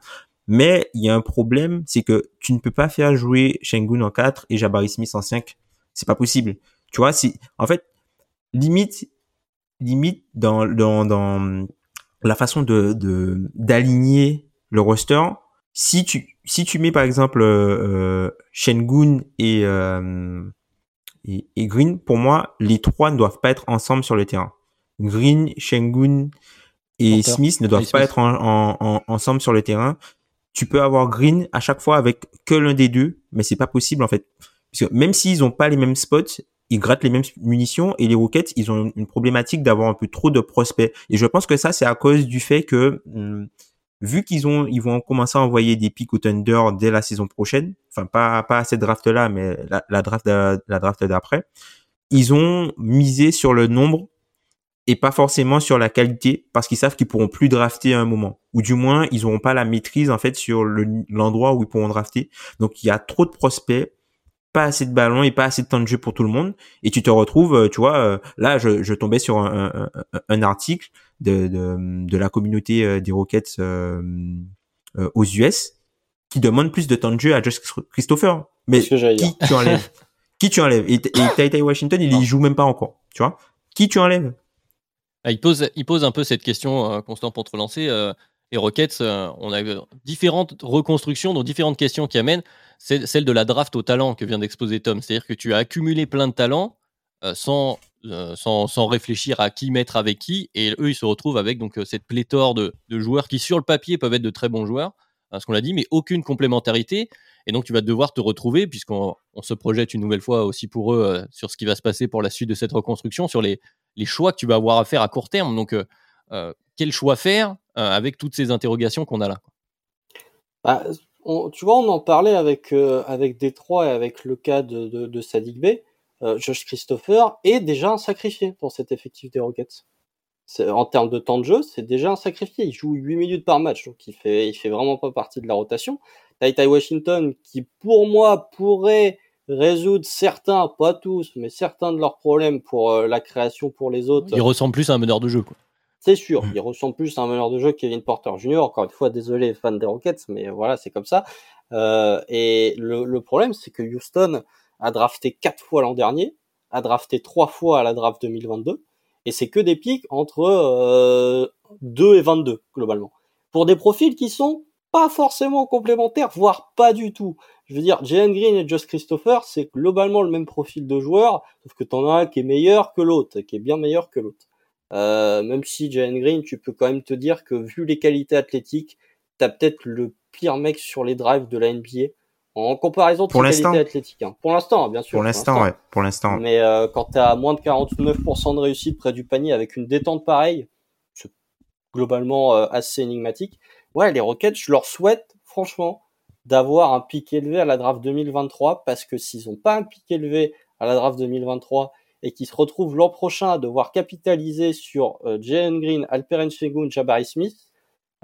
Mais il y a un problème, c'est que tu ne peux pas faire jouer Shengun en 4 et Jabari Smith en 5. C'est pas possible. Tu vois, si en fait limite limite dans dans dans la façon de de d'aligner le roster, si tu si tu mets par exemple euh, Shengun et, euh, et, et Green, pour moi, les trois ne doivent pas être ensemble sur le terrain. Green, Shengun et Smith ne doivent pas être en, en, ensemble sur le terrain. Tu peux avoir Green à chaque fois avec que l'un des deux, mais c'est pas possible en fait. Parce que même s'ils ont pas les mêmes spots, ils grattent les mêmes munitions et les Rockets, ils ont une problématique d'avoir un peu trop de prospects. Et je pense que ça, c'est à cause du fait que hum, vu qu'ils ont, ils vont commencer à envoyer des pics au Thunder dès la saison prochaine. Pas pas à cette draft là, mais la, draft d'après. Ils ont misé sur le nombre et pas forcément sur la qualité parce qu'ils savent qu'ils pourront plus drafter à un moment ou du moins ils auront pas la maîtrise en fait sur l'endroit où ils pourront drafter. Donc il y a trop de prospects pas assez de ballons et pas assez de temps de jeu pour tout le monde et tu te retrouves euh, tu vois euh, là je, tombais sur un, article de, la communauté euh, des Rockets aux US qui demande plus de temps de jeu à Just Christopher mais qui tu enlèves qui tu enlèves et, et Ty Washington il y joue même pas encore tu vois qui tu enlèves ah, il pose, il pose un peu cette question, Constant, pour te relancer. les Rockets, on a différentes reconstructions, donc différentes questions qui amènent c'est celle de la draft au talent que vient d'exposer Tom. C'est-à-dire que tu as accumulé plein de talents euh, sans, euh, sans, sans, réfléchir à qui mettre avec qui. Et eux, ils se retrouvent avec donc euh, cette pléthore de, de, joueurs qui, sur le papier, peuvent être de très bons joueurs, ce qu'on a dit, mais aucune complémentarité. Et donc, tu vas devoir te retrouver, puisqu'on on se projette une nouvelle fois aussi pour eux sur ce qui va se passer pour la suite de cette reconstruction, sur les, choix que tu vas avoir à faire à court terme. Donc, quel choix faire avec toutes ces interrogations qu'on a là bah, tu vois, on en parlait avec euh, avec Détroit et avec le cas de, de, de. Euh, Josh Christopher est déjà un sacrifié dans cet effectif des Rockets. En termes de temps de jeu, c'est déjà un sacrifié. Il joue 8 minutes par match, donc il fait il fait vraiment pas partie de la rotation. Ty Washington, qui pour moi pourrait résoudre certains, pas tous, mais certains de leurs problèmes pour euh, la création pour les autres. Il ressemble plus à un meneur de jeu, quoi. C'est sûr, mm. il ressemble plus à un meneur de jeu Kevin Porter Jr. Encore une fois, désolé fan des Rockets, mais voilà, c'est comme ça. Euh, et le, le problème, c'est que Houston a drafté quatre fois l'an dernier, a drafté trois fois à la draft 2022, et c'est que des pics entre euh, 2 et 22 globalement. Pour des profils qui sont pas forcément complémentaires, voire pas du tout. Je veux dire, Jalen Green et Josh Christopher, c'est globalement le même profil de joueur, sauf que t'en as un qui est meilleur que l'autre, qui est bien meilleur que l'autre. Euh, même si Jalen Green, tu peux quand même te dire que vu les qualités athlétiques, t'as peut-être le pire mec sur les drives de la NBA en comparaison de pour ses qualités athlétiques. Hein. Pour l'instant, bien sûr. Pour l'instant, ouais. Pour l'instant. Mais euh, quand t'as moins de 49% de réussite près du panier avec une détente pareille, c'est globalement euh, assez énigmatique. Ouais, les Rockets, je leur souhaite franchement d'avoir un pic élevé à la draft 2023 parce que s'ils ont pas un pic élevé à la draft 2023 et qui se retrouve l'an prochain à devoir capitaliser sur euh, Jalen Green, Alperen Sengun, Jabari Smith,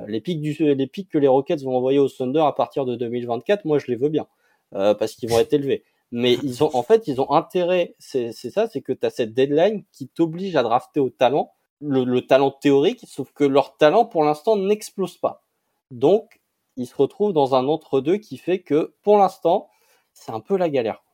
les pics, du, les pics que les Rockets vont envoyer au Thunder à partir de 2024, moi je les veux bien, euh, parce qu'ils vont être élevés. Mais ils ont, en fait, ils ont intérêt, c'est ça, c'est que tu as cette deadline qui t'oblige à drafter au talent, le, le, talent théorique, sauf que leur talent pour l'instant n'explose pas. Donc, ils se retrouvent dans un entre-deux qui fait que pour l'instant, c'est un peu la galère.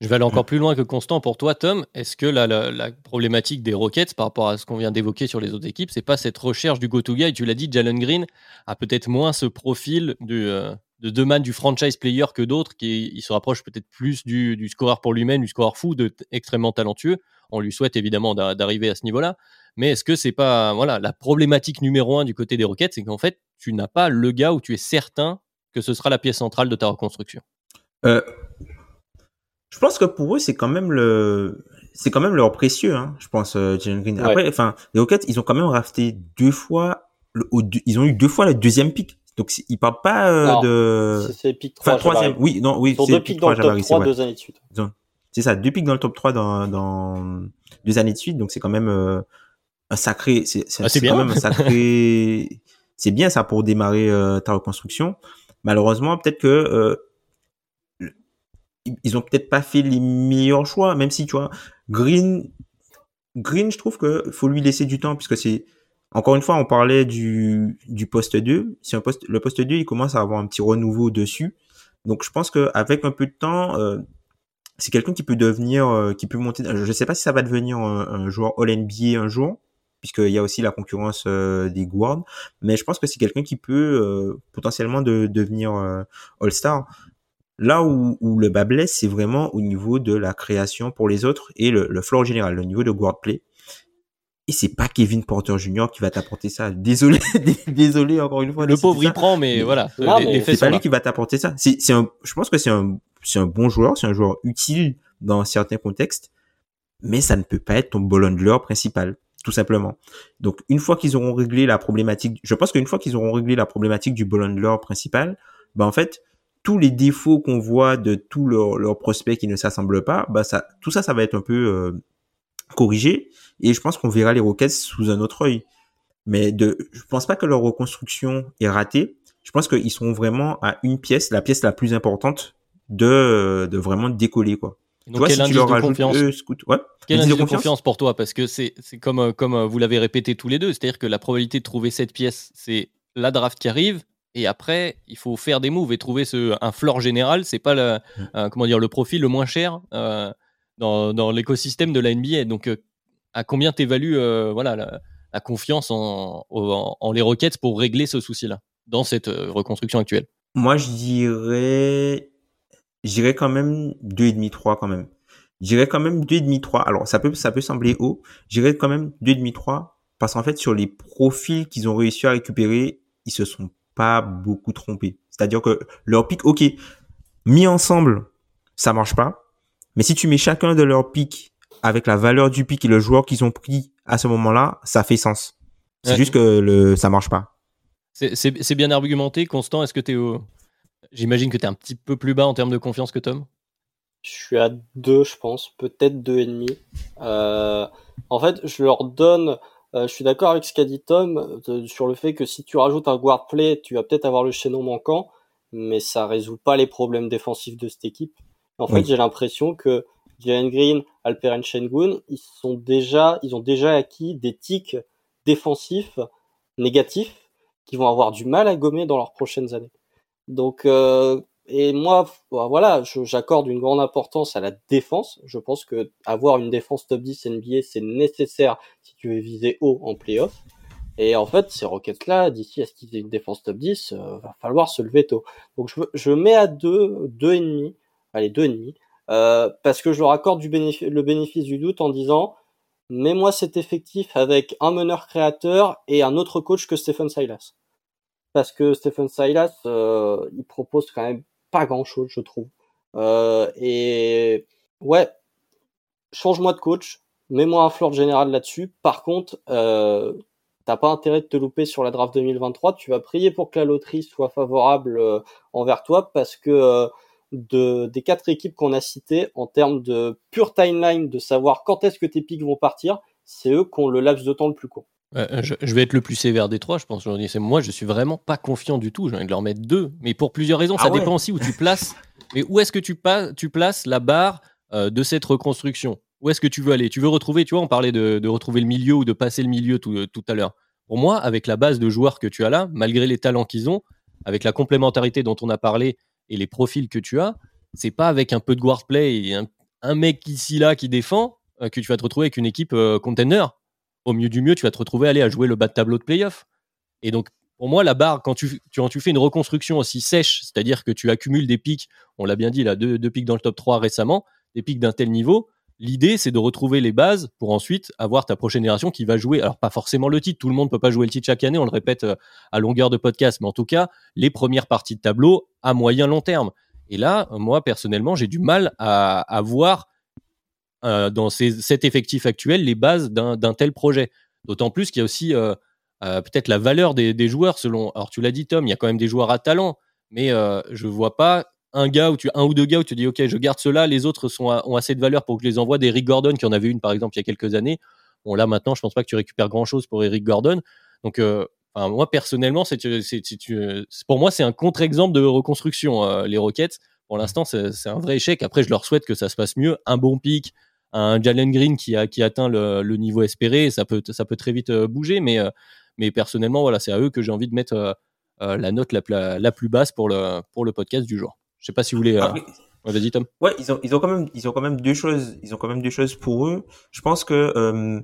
Je vais aller encore plus loin que Constant pour toi, Tom. Est-ce que la, la, problématique des Rockets par rapport à ce qu'on vient d'évoquer sur les autres équipes, c'est pas cette recherche du go-to-guy Tu l'as dit, Jalen Green a peut-être moins ce profil de, euh, de demain du franchise player que d'autres, qui il se rapproche peut-être plus du, du scoreur pour lui-même, du scoreur fou, de, extrêmement talentueux. On lui souhaite évidemment d'arriver à ce niveau-là. Mais est-ce que c'est pas voilà la problématique numéro un du côté des Rockets, c'est qu'en fait tu n'as pas le gars où tu es certain que ce sera la pièce centrale de ta reconstruction? Euh, je pense que pour eux, c'est quand même le, c'est quand même leur précieux, hein, je pense, euh, Jalen Green. Après, enfin, les Rockets, ils ont quand même rafté deux fois, le, ils ont eu deux fois le deuxième pick. Donc, ils parlent pas euh, de. C'est pick 3. Enfin, troisième. Oui, non, oui. c'est deux picks dans le top 3 deux années de suite. C'est ça, deux picks dans le top 3 dans, dans deux années de suite. Donc, c'est quand même euh, un sacré, c'est, c'est, ah, quand même un sacré, c'est bien ça pour démarrer euh, ta reconstruction. Malheureusement, peut-être que euh, ils ont peut-être pas fait les meilleurs choix, même si tu vois, Green, Green, je trouve que faut lui laisser du temps puisque c'est, encore une fois, on parlait du, du poste 2. Si un poste, le poste 2, il commence à avoir un petit renouveau dessus. Donc, je pense qu'avec un peu de temps, euh, c'est quelqu'un qui peut devenir, qui peut monter. Je sais pas si ça va devenir un, joueur All NBA un jour, puisqu'il y a aussi la concurrence des guards, mais je pense que c'est quelqu'un qui peut potentiellement de, devenir All Star. Là où, où le bas blesse, c'est vraiment au niveau de la création pour les autres et le, le floor général, le niveau de guard play. Et c'est pas Kevin Porter Jr. qui va t'apporter ça. Désolé, désolé encore une fois. Le pauvre il prend, mais, voilà. c'est pas lui qui va t'apporter ça. C'est, c'est un, je pense que c'est un, c'est un bon joueur, c'est un joueur utile dans certains contextes, mais ça ne peut pas être ton ball handler principal, tout simplement. Donc une fois qu'ils auront réglé la problématique, je pense qu'une fois qu'ils auront réglé la problématique du ball handler principal, bah en fait tous les défauts qu'on voit de tous leurs prospects qui ne s'assemblent pas, bah ça, tout ça, ça va être un peu euh, corrigé. Et je pense qu'on verra les Rockets sous un autre œil. Mais de, je pense pas que leur reconstruction est ratée. Je pense qu'ils sont vraiment à une pièce, la pièce la plus importante de, de vraiment décoller, quoi. Donc, quel indice de confiance? Quel indice de, confiance, pour toi? Parce que c'est comme, euh, comme euh, vous l'avez répété tous les deux, c'est-à-dire que la probabilité de trouver cette pièce, c'est la draft qui arrive, et après, il faut faire des moves et trouver ce, un floor général. C'est pas le, mm. euh, comment dire, le profil le moins cher euh, dans, dans l'écosystème de la NBA. Donc, euh, à combien t'évalues voilà, la, confiance en, en, les Rockets pour régler ce souci-là dans cette reconstruction actuelle? Moi, je dirais, j'irais quand même 2,5-3 quand même. J'irais quand même 2,5-3. Alors, ça peut, ça peut sembler haut. J'irais quand même 2,5-3 parce qu'en fait, sur les profils qu'ils ont réussi à récupérer, ils se sont pas beaucoup trompé. C'est-à-dire que leur pic, ok, mis ensemble, ça marche pas. Mais si tu mets chacun de leurs pics avec la valeur du pic et le joueur qu'ils ont pris à ce moment-là, ça fait sens. C'est juste que le, ça marche pas. C'est bien argumenté. Constant, est-ce que tu es au... J'imagine que tu es un petit peu plus bas en termes de confiance que Tom Je suis à 2, je pense. Peut-être 2,5. Euh, en fait, je leur donne euh, je suis d'accord avec ce qu'a dit Tom euh, sur le fait que si tu rajoutes un guard play, tu vas peut-être avoir le chaînon manquant, mais ça résout pas les problèmes défensifs de cette équipe. En fait, j'ai l'impression que Jalen Green, Alperen Shengun, ils sont déjà, ils ont déjà acquis des tics défensifs négatifs qui vont avoir du mal à gommer dans leurs prochaines années. Donc, euh, et moi, bah, voilà, j'accorde une grande importance à la défense. Je pense que avoir une défense top 10 NBA, c'est nécessaire si tu veux viser haut en playoff. Et en fait, ces roquettes-là, d'ici à ce qu'ils aient une défense top 10, euh, va falloir se lever tôt. Donc je, je mets à 2, deux, et demi, allez, deux et demi, euh, parce que je leur accorde du le bénéfice du doute en disant, mets-moi cet effectif avec un meneur créateur et un autre coach que Stephen Silas. Parce que Stephen Silas, euh, il propose quand même pas grand chose, je trouve. Euh, et ouais, change-moi de coach, mets-moi un floor général là-dessus. Par contre, euh, t'as pas intérêt de te louper sur la draft 2023. Tu vas prier pour que la loterie soit favorable euh, envers toi parce que de, des quatre équipes qu'on a citées, en termes de pure timeline, de savoir quand est-ce que tes pics vont partir, c'est eux qui ont le laps de temps le plus court. Euh, je, vais être le plus sévère des trois, je pense. Aujourd'hui, c'est moi, je suis vraiment pas confiant du tout. J'ai envie de leur mettre deux, mais pour plusieurs raisons. ça ah dépend aussi où tu places. Mais où est-ce que tu, tu places la barre euh, de cette reconstruction? Où est-ce que tu veux aller? Tu veux retrouver, tu vois, on parlait de, retrouver le milieu ou de passer le milieu tout, tout à l'heure. Pour moi, avec la base de joueurs que tu as là, malgré les talents qu'ils ont, avec la complémentarité dont on a parlé et les profils que tu as, c'est pas avec un peu de guard play et un, mec ici là qui défend euh, que tu vas te retrouver avec une équipe contender au mieux du mieux, tu vas te retrouver aller à jouer le bas de tableau de playoff. Et donc, pour moi, la barre, quand tu, tu, fais une reconstruction aussi sèche, c'est-à-dire que tu accumules des pics, on l'a bien dit là, deux, pics dans le top 3 récemment, des pics d'un tel niveau, l'idée c'est de retrouver les bases pour ensuite avoir ta prochaine génération qui va jouer, alors pas forcément le titre, tout le monde peut pas jouer le titre chaque année, on le répète euh, à longueur de podcast, mais en tout cas, les premières parties de tableau à moyen long terme. Et là, moi personnellement, j'ai du mal à, à voir euh, dans cet effectif actuel les bases d'un tel projet. D'autant plus qu'il y a aussi euh, euh, peut-être la valeur des, joueurs selon. Alors tu l'as dit Tom, il y a quand même des joueurs à talent, mais je vois pas un gars ou tu un ou deux gars où tu dis ok je garde cela, les autres sont ont assez de valeur pour que je les envoie. Des Eric Gordon qui en avait une par exemple il y a quelques années. Bon là maintenant je pense pas que tu récupères grand chose pour Eric Gordon. Donc moi personnellement c'est pour moi c'est un contre-exemple de reconstruction les Rockets. Pour l'instant c'est un vrai échec. Après je leur souhaite que ça se passe mieux, un bon pic, un Jalen Green qui, a, qui atteint le, niveau espéré, ça peut, ça peut très vite euh, bouger, mais, euh, mais personnellement, voilà, c'est à eux que j'ai envie de mettre euh, la note la, la, plus basse pour le, pour le podcast du jour. Je sais pas si vous voulez. Vas-y Tom. Ouais, ils ont ils ont quand même ils ont quand même deux choses ils ont quand même deux choses pour eux. Je pense que euh,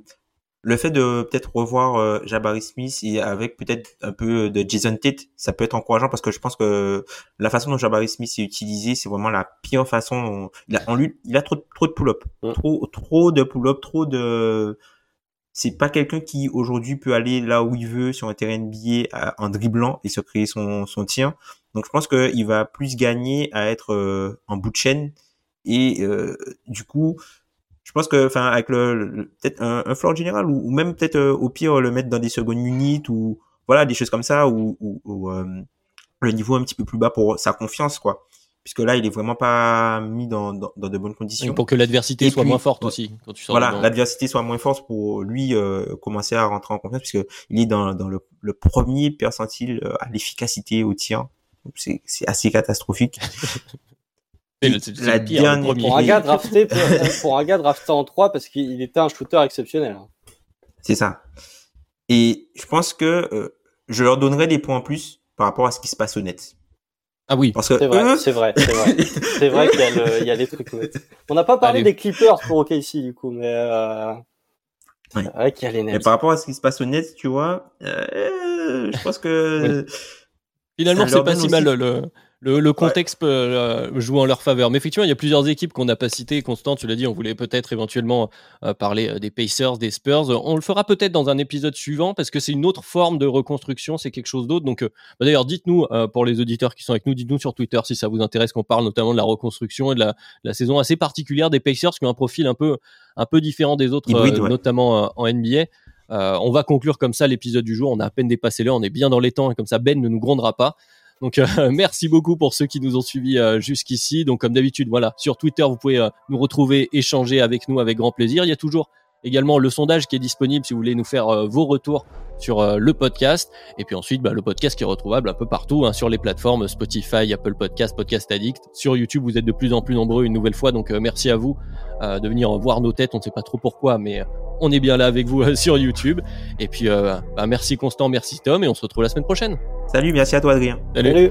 le fait de peut-être revoir euh, Jabari Smith et avec peut-être un peu de Jason Tate, ça peut être encourageant parce que je pense que la façon dont Jabari Smith est utilisé, c'est vraiment la pire façon. il a, en lui, il a trop, trop de pull-up, trop, trop de pull-up, trop de. C'est pas quelqu'un qui aujourd'hui peut aller là où il veut sur un terrain NBA en dribblant et se créer son, son tir. Donc je pense qu'il va plus gagner à être euh, en bout de chaîne et euh, du coup je pense que enfin avec le, peut-être un, un floor général ou, même peut-être euh, au pire le mettre dans des secondes units ou voilà des choses comme ça ou, ou, euh, le niveau un petit peu plus bas pour sa confiance quoi. Puisque là il est vraiment pas mis dans, dans, dans de bonnes conditions. Pour que l'adversité soit moins forte aussi quand tu sors voilà l'adversité soit moins forte pour lui euh, commencer à rentrer en confiance puisque il est dans, dans le, le premier percentile à l'efficacité au tir. C'est assez catastrophique la dernière pour un gars drafté pour, un gars drafté en 3 parce qu'il était un shooter exceptionnel. Hein. C'est ça. Et je pense que euh, je leur donnerai des points en plus par rapport à ce qui se passe au net. Ah oui. Parce que c'est vrai, c'est vrai, c'est vrai. c'est vrai qu'il y, a il y a des trucs. On n'a pas parlé des Clippers pour OKC du coup, mais euh... c'est vrai qu'il y a les Nets. Mais par rapport à ce qui se passe au net, tu vois, euh, je pense que finalement c'est pas si mal le, le, contexte peut euh, jouer en leur faveur. Mais effectivement, il y a plusieurs équipes qu'on n'a pas citées. Constant, tu l'as dit, on voulait peut-être éventuellement euh, parler euh, des Pacers, des Spurs. On le fera peut-être dans un épisode suivant parce que c'est une autre forme de reconstruction, c'est quelque chose d'autre. Donc, bah, d'ailleurs, dites-nous pour les auditeurs qui sont avec nous, dites-nous sur Twitter si ça vous intéresse qu'on parle notamment de la reconstruction et de la, saison assez particulière des Pacers qui ont un profil un peu un peu différent des autres, notamment en NBA. on va conclure comme ça l'épisode du jour. On a à peine dépassé l'heure, on est bien dans les temps et comme ça Ben ne nous grondera pas. Donc euh, merci beaucoup pour ceux qui nous ont suivis euh, jusqu'ici. Donc comme d'habitude, voilà, sur Twitter, vous pouvez euh, nous retrouver, échanger avec nous avec grand plaisir. Il y a toujours également le sondage qui est disponible si vous voulez nous faire vos retours sur le podcast. Et puis ensuite, bah, le podcast qui est retrouvable un peu partout hein, sur les plateformes Spotify, Apple Podcast, Podcast Addict. Sur YouTube, vous êtes de plus en plus nombreux une nouvelle fois, donc merci à vous de venir voir nos têtes. On ne sait pas trop pourquoi, mais on est bien là avec vous sur YouTube. Et puis, bah, merci Constant, merci Tom, et on se retrouve la semaine prochaine. Salut, merci à toi Adrien. Salut.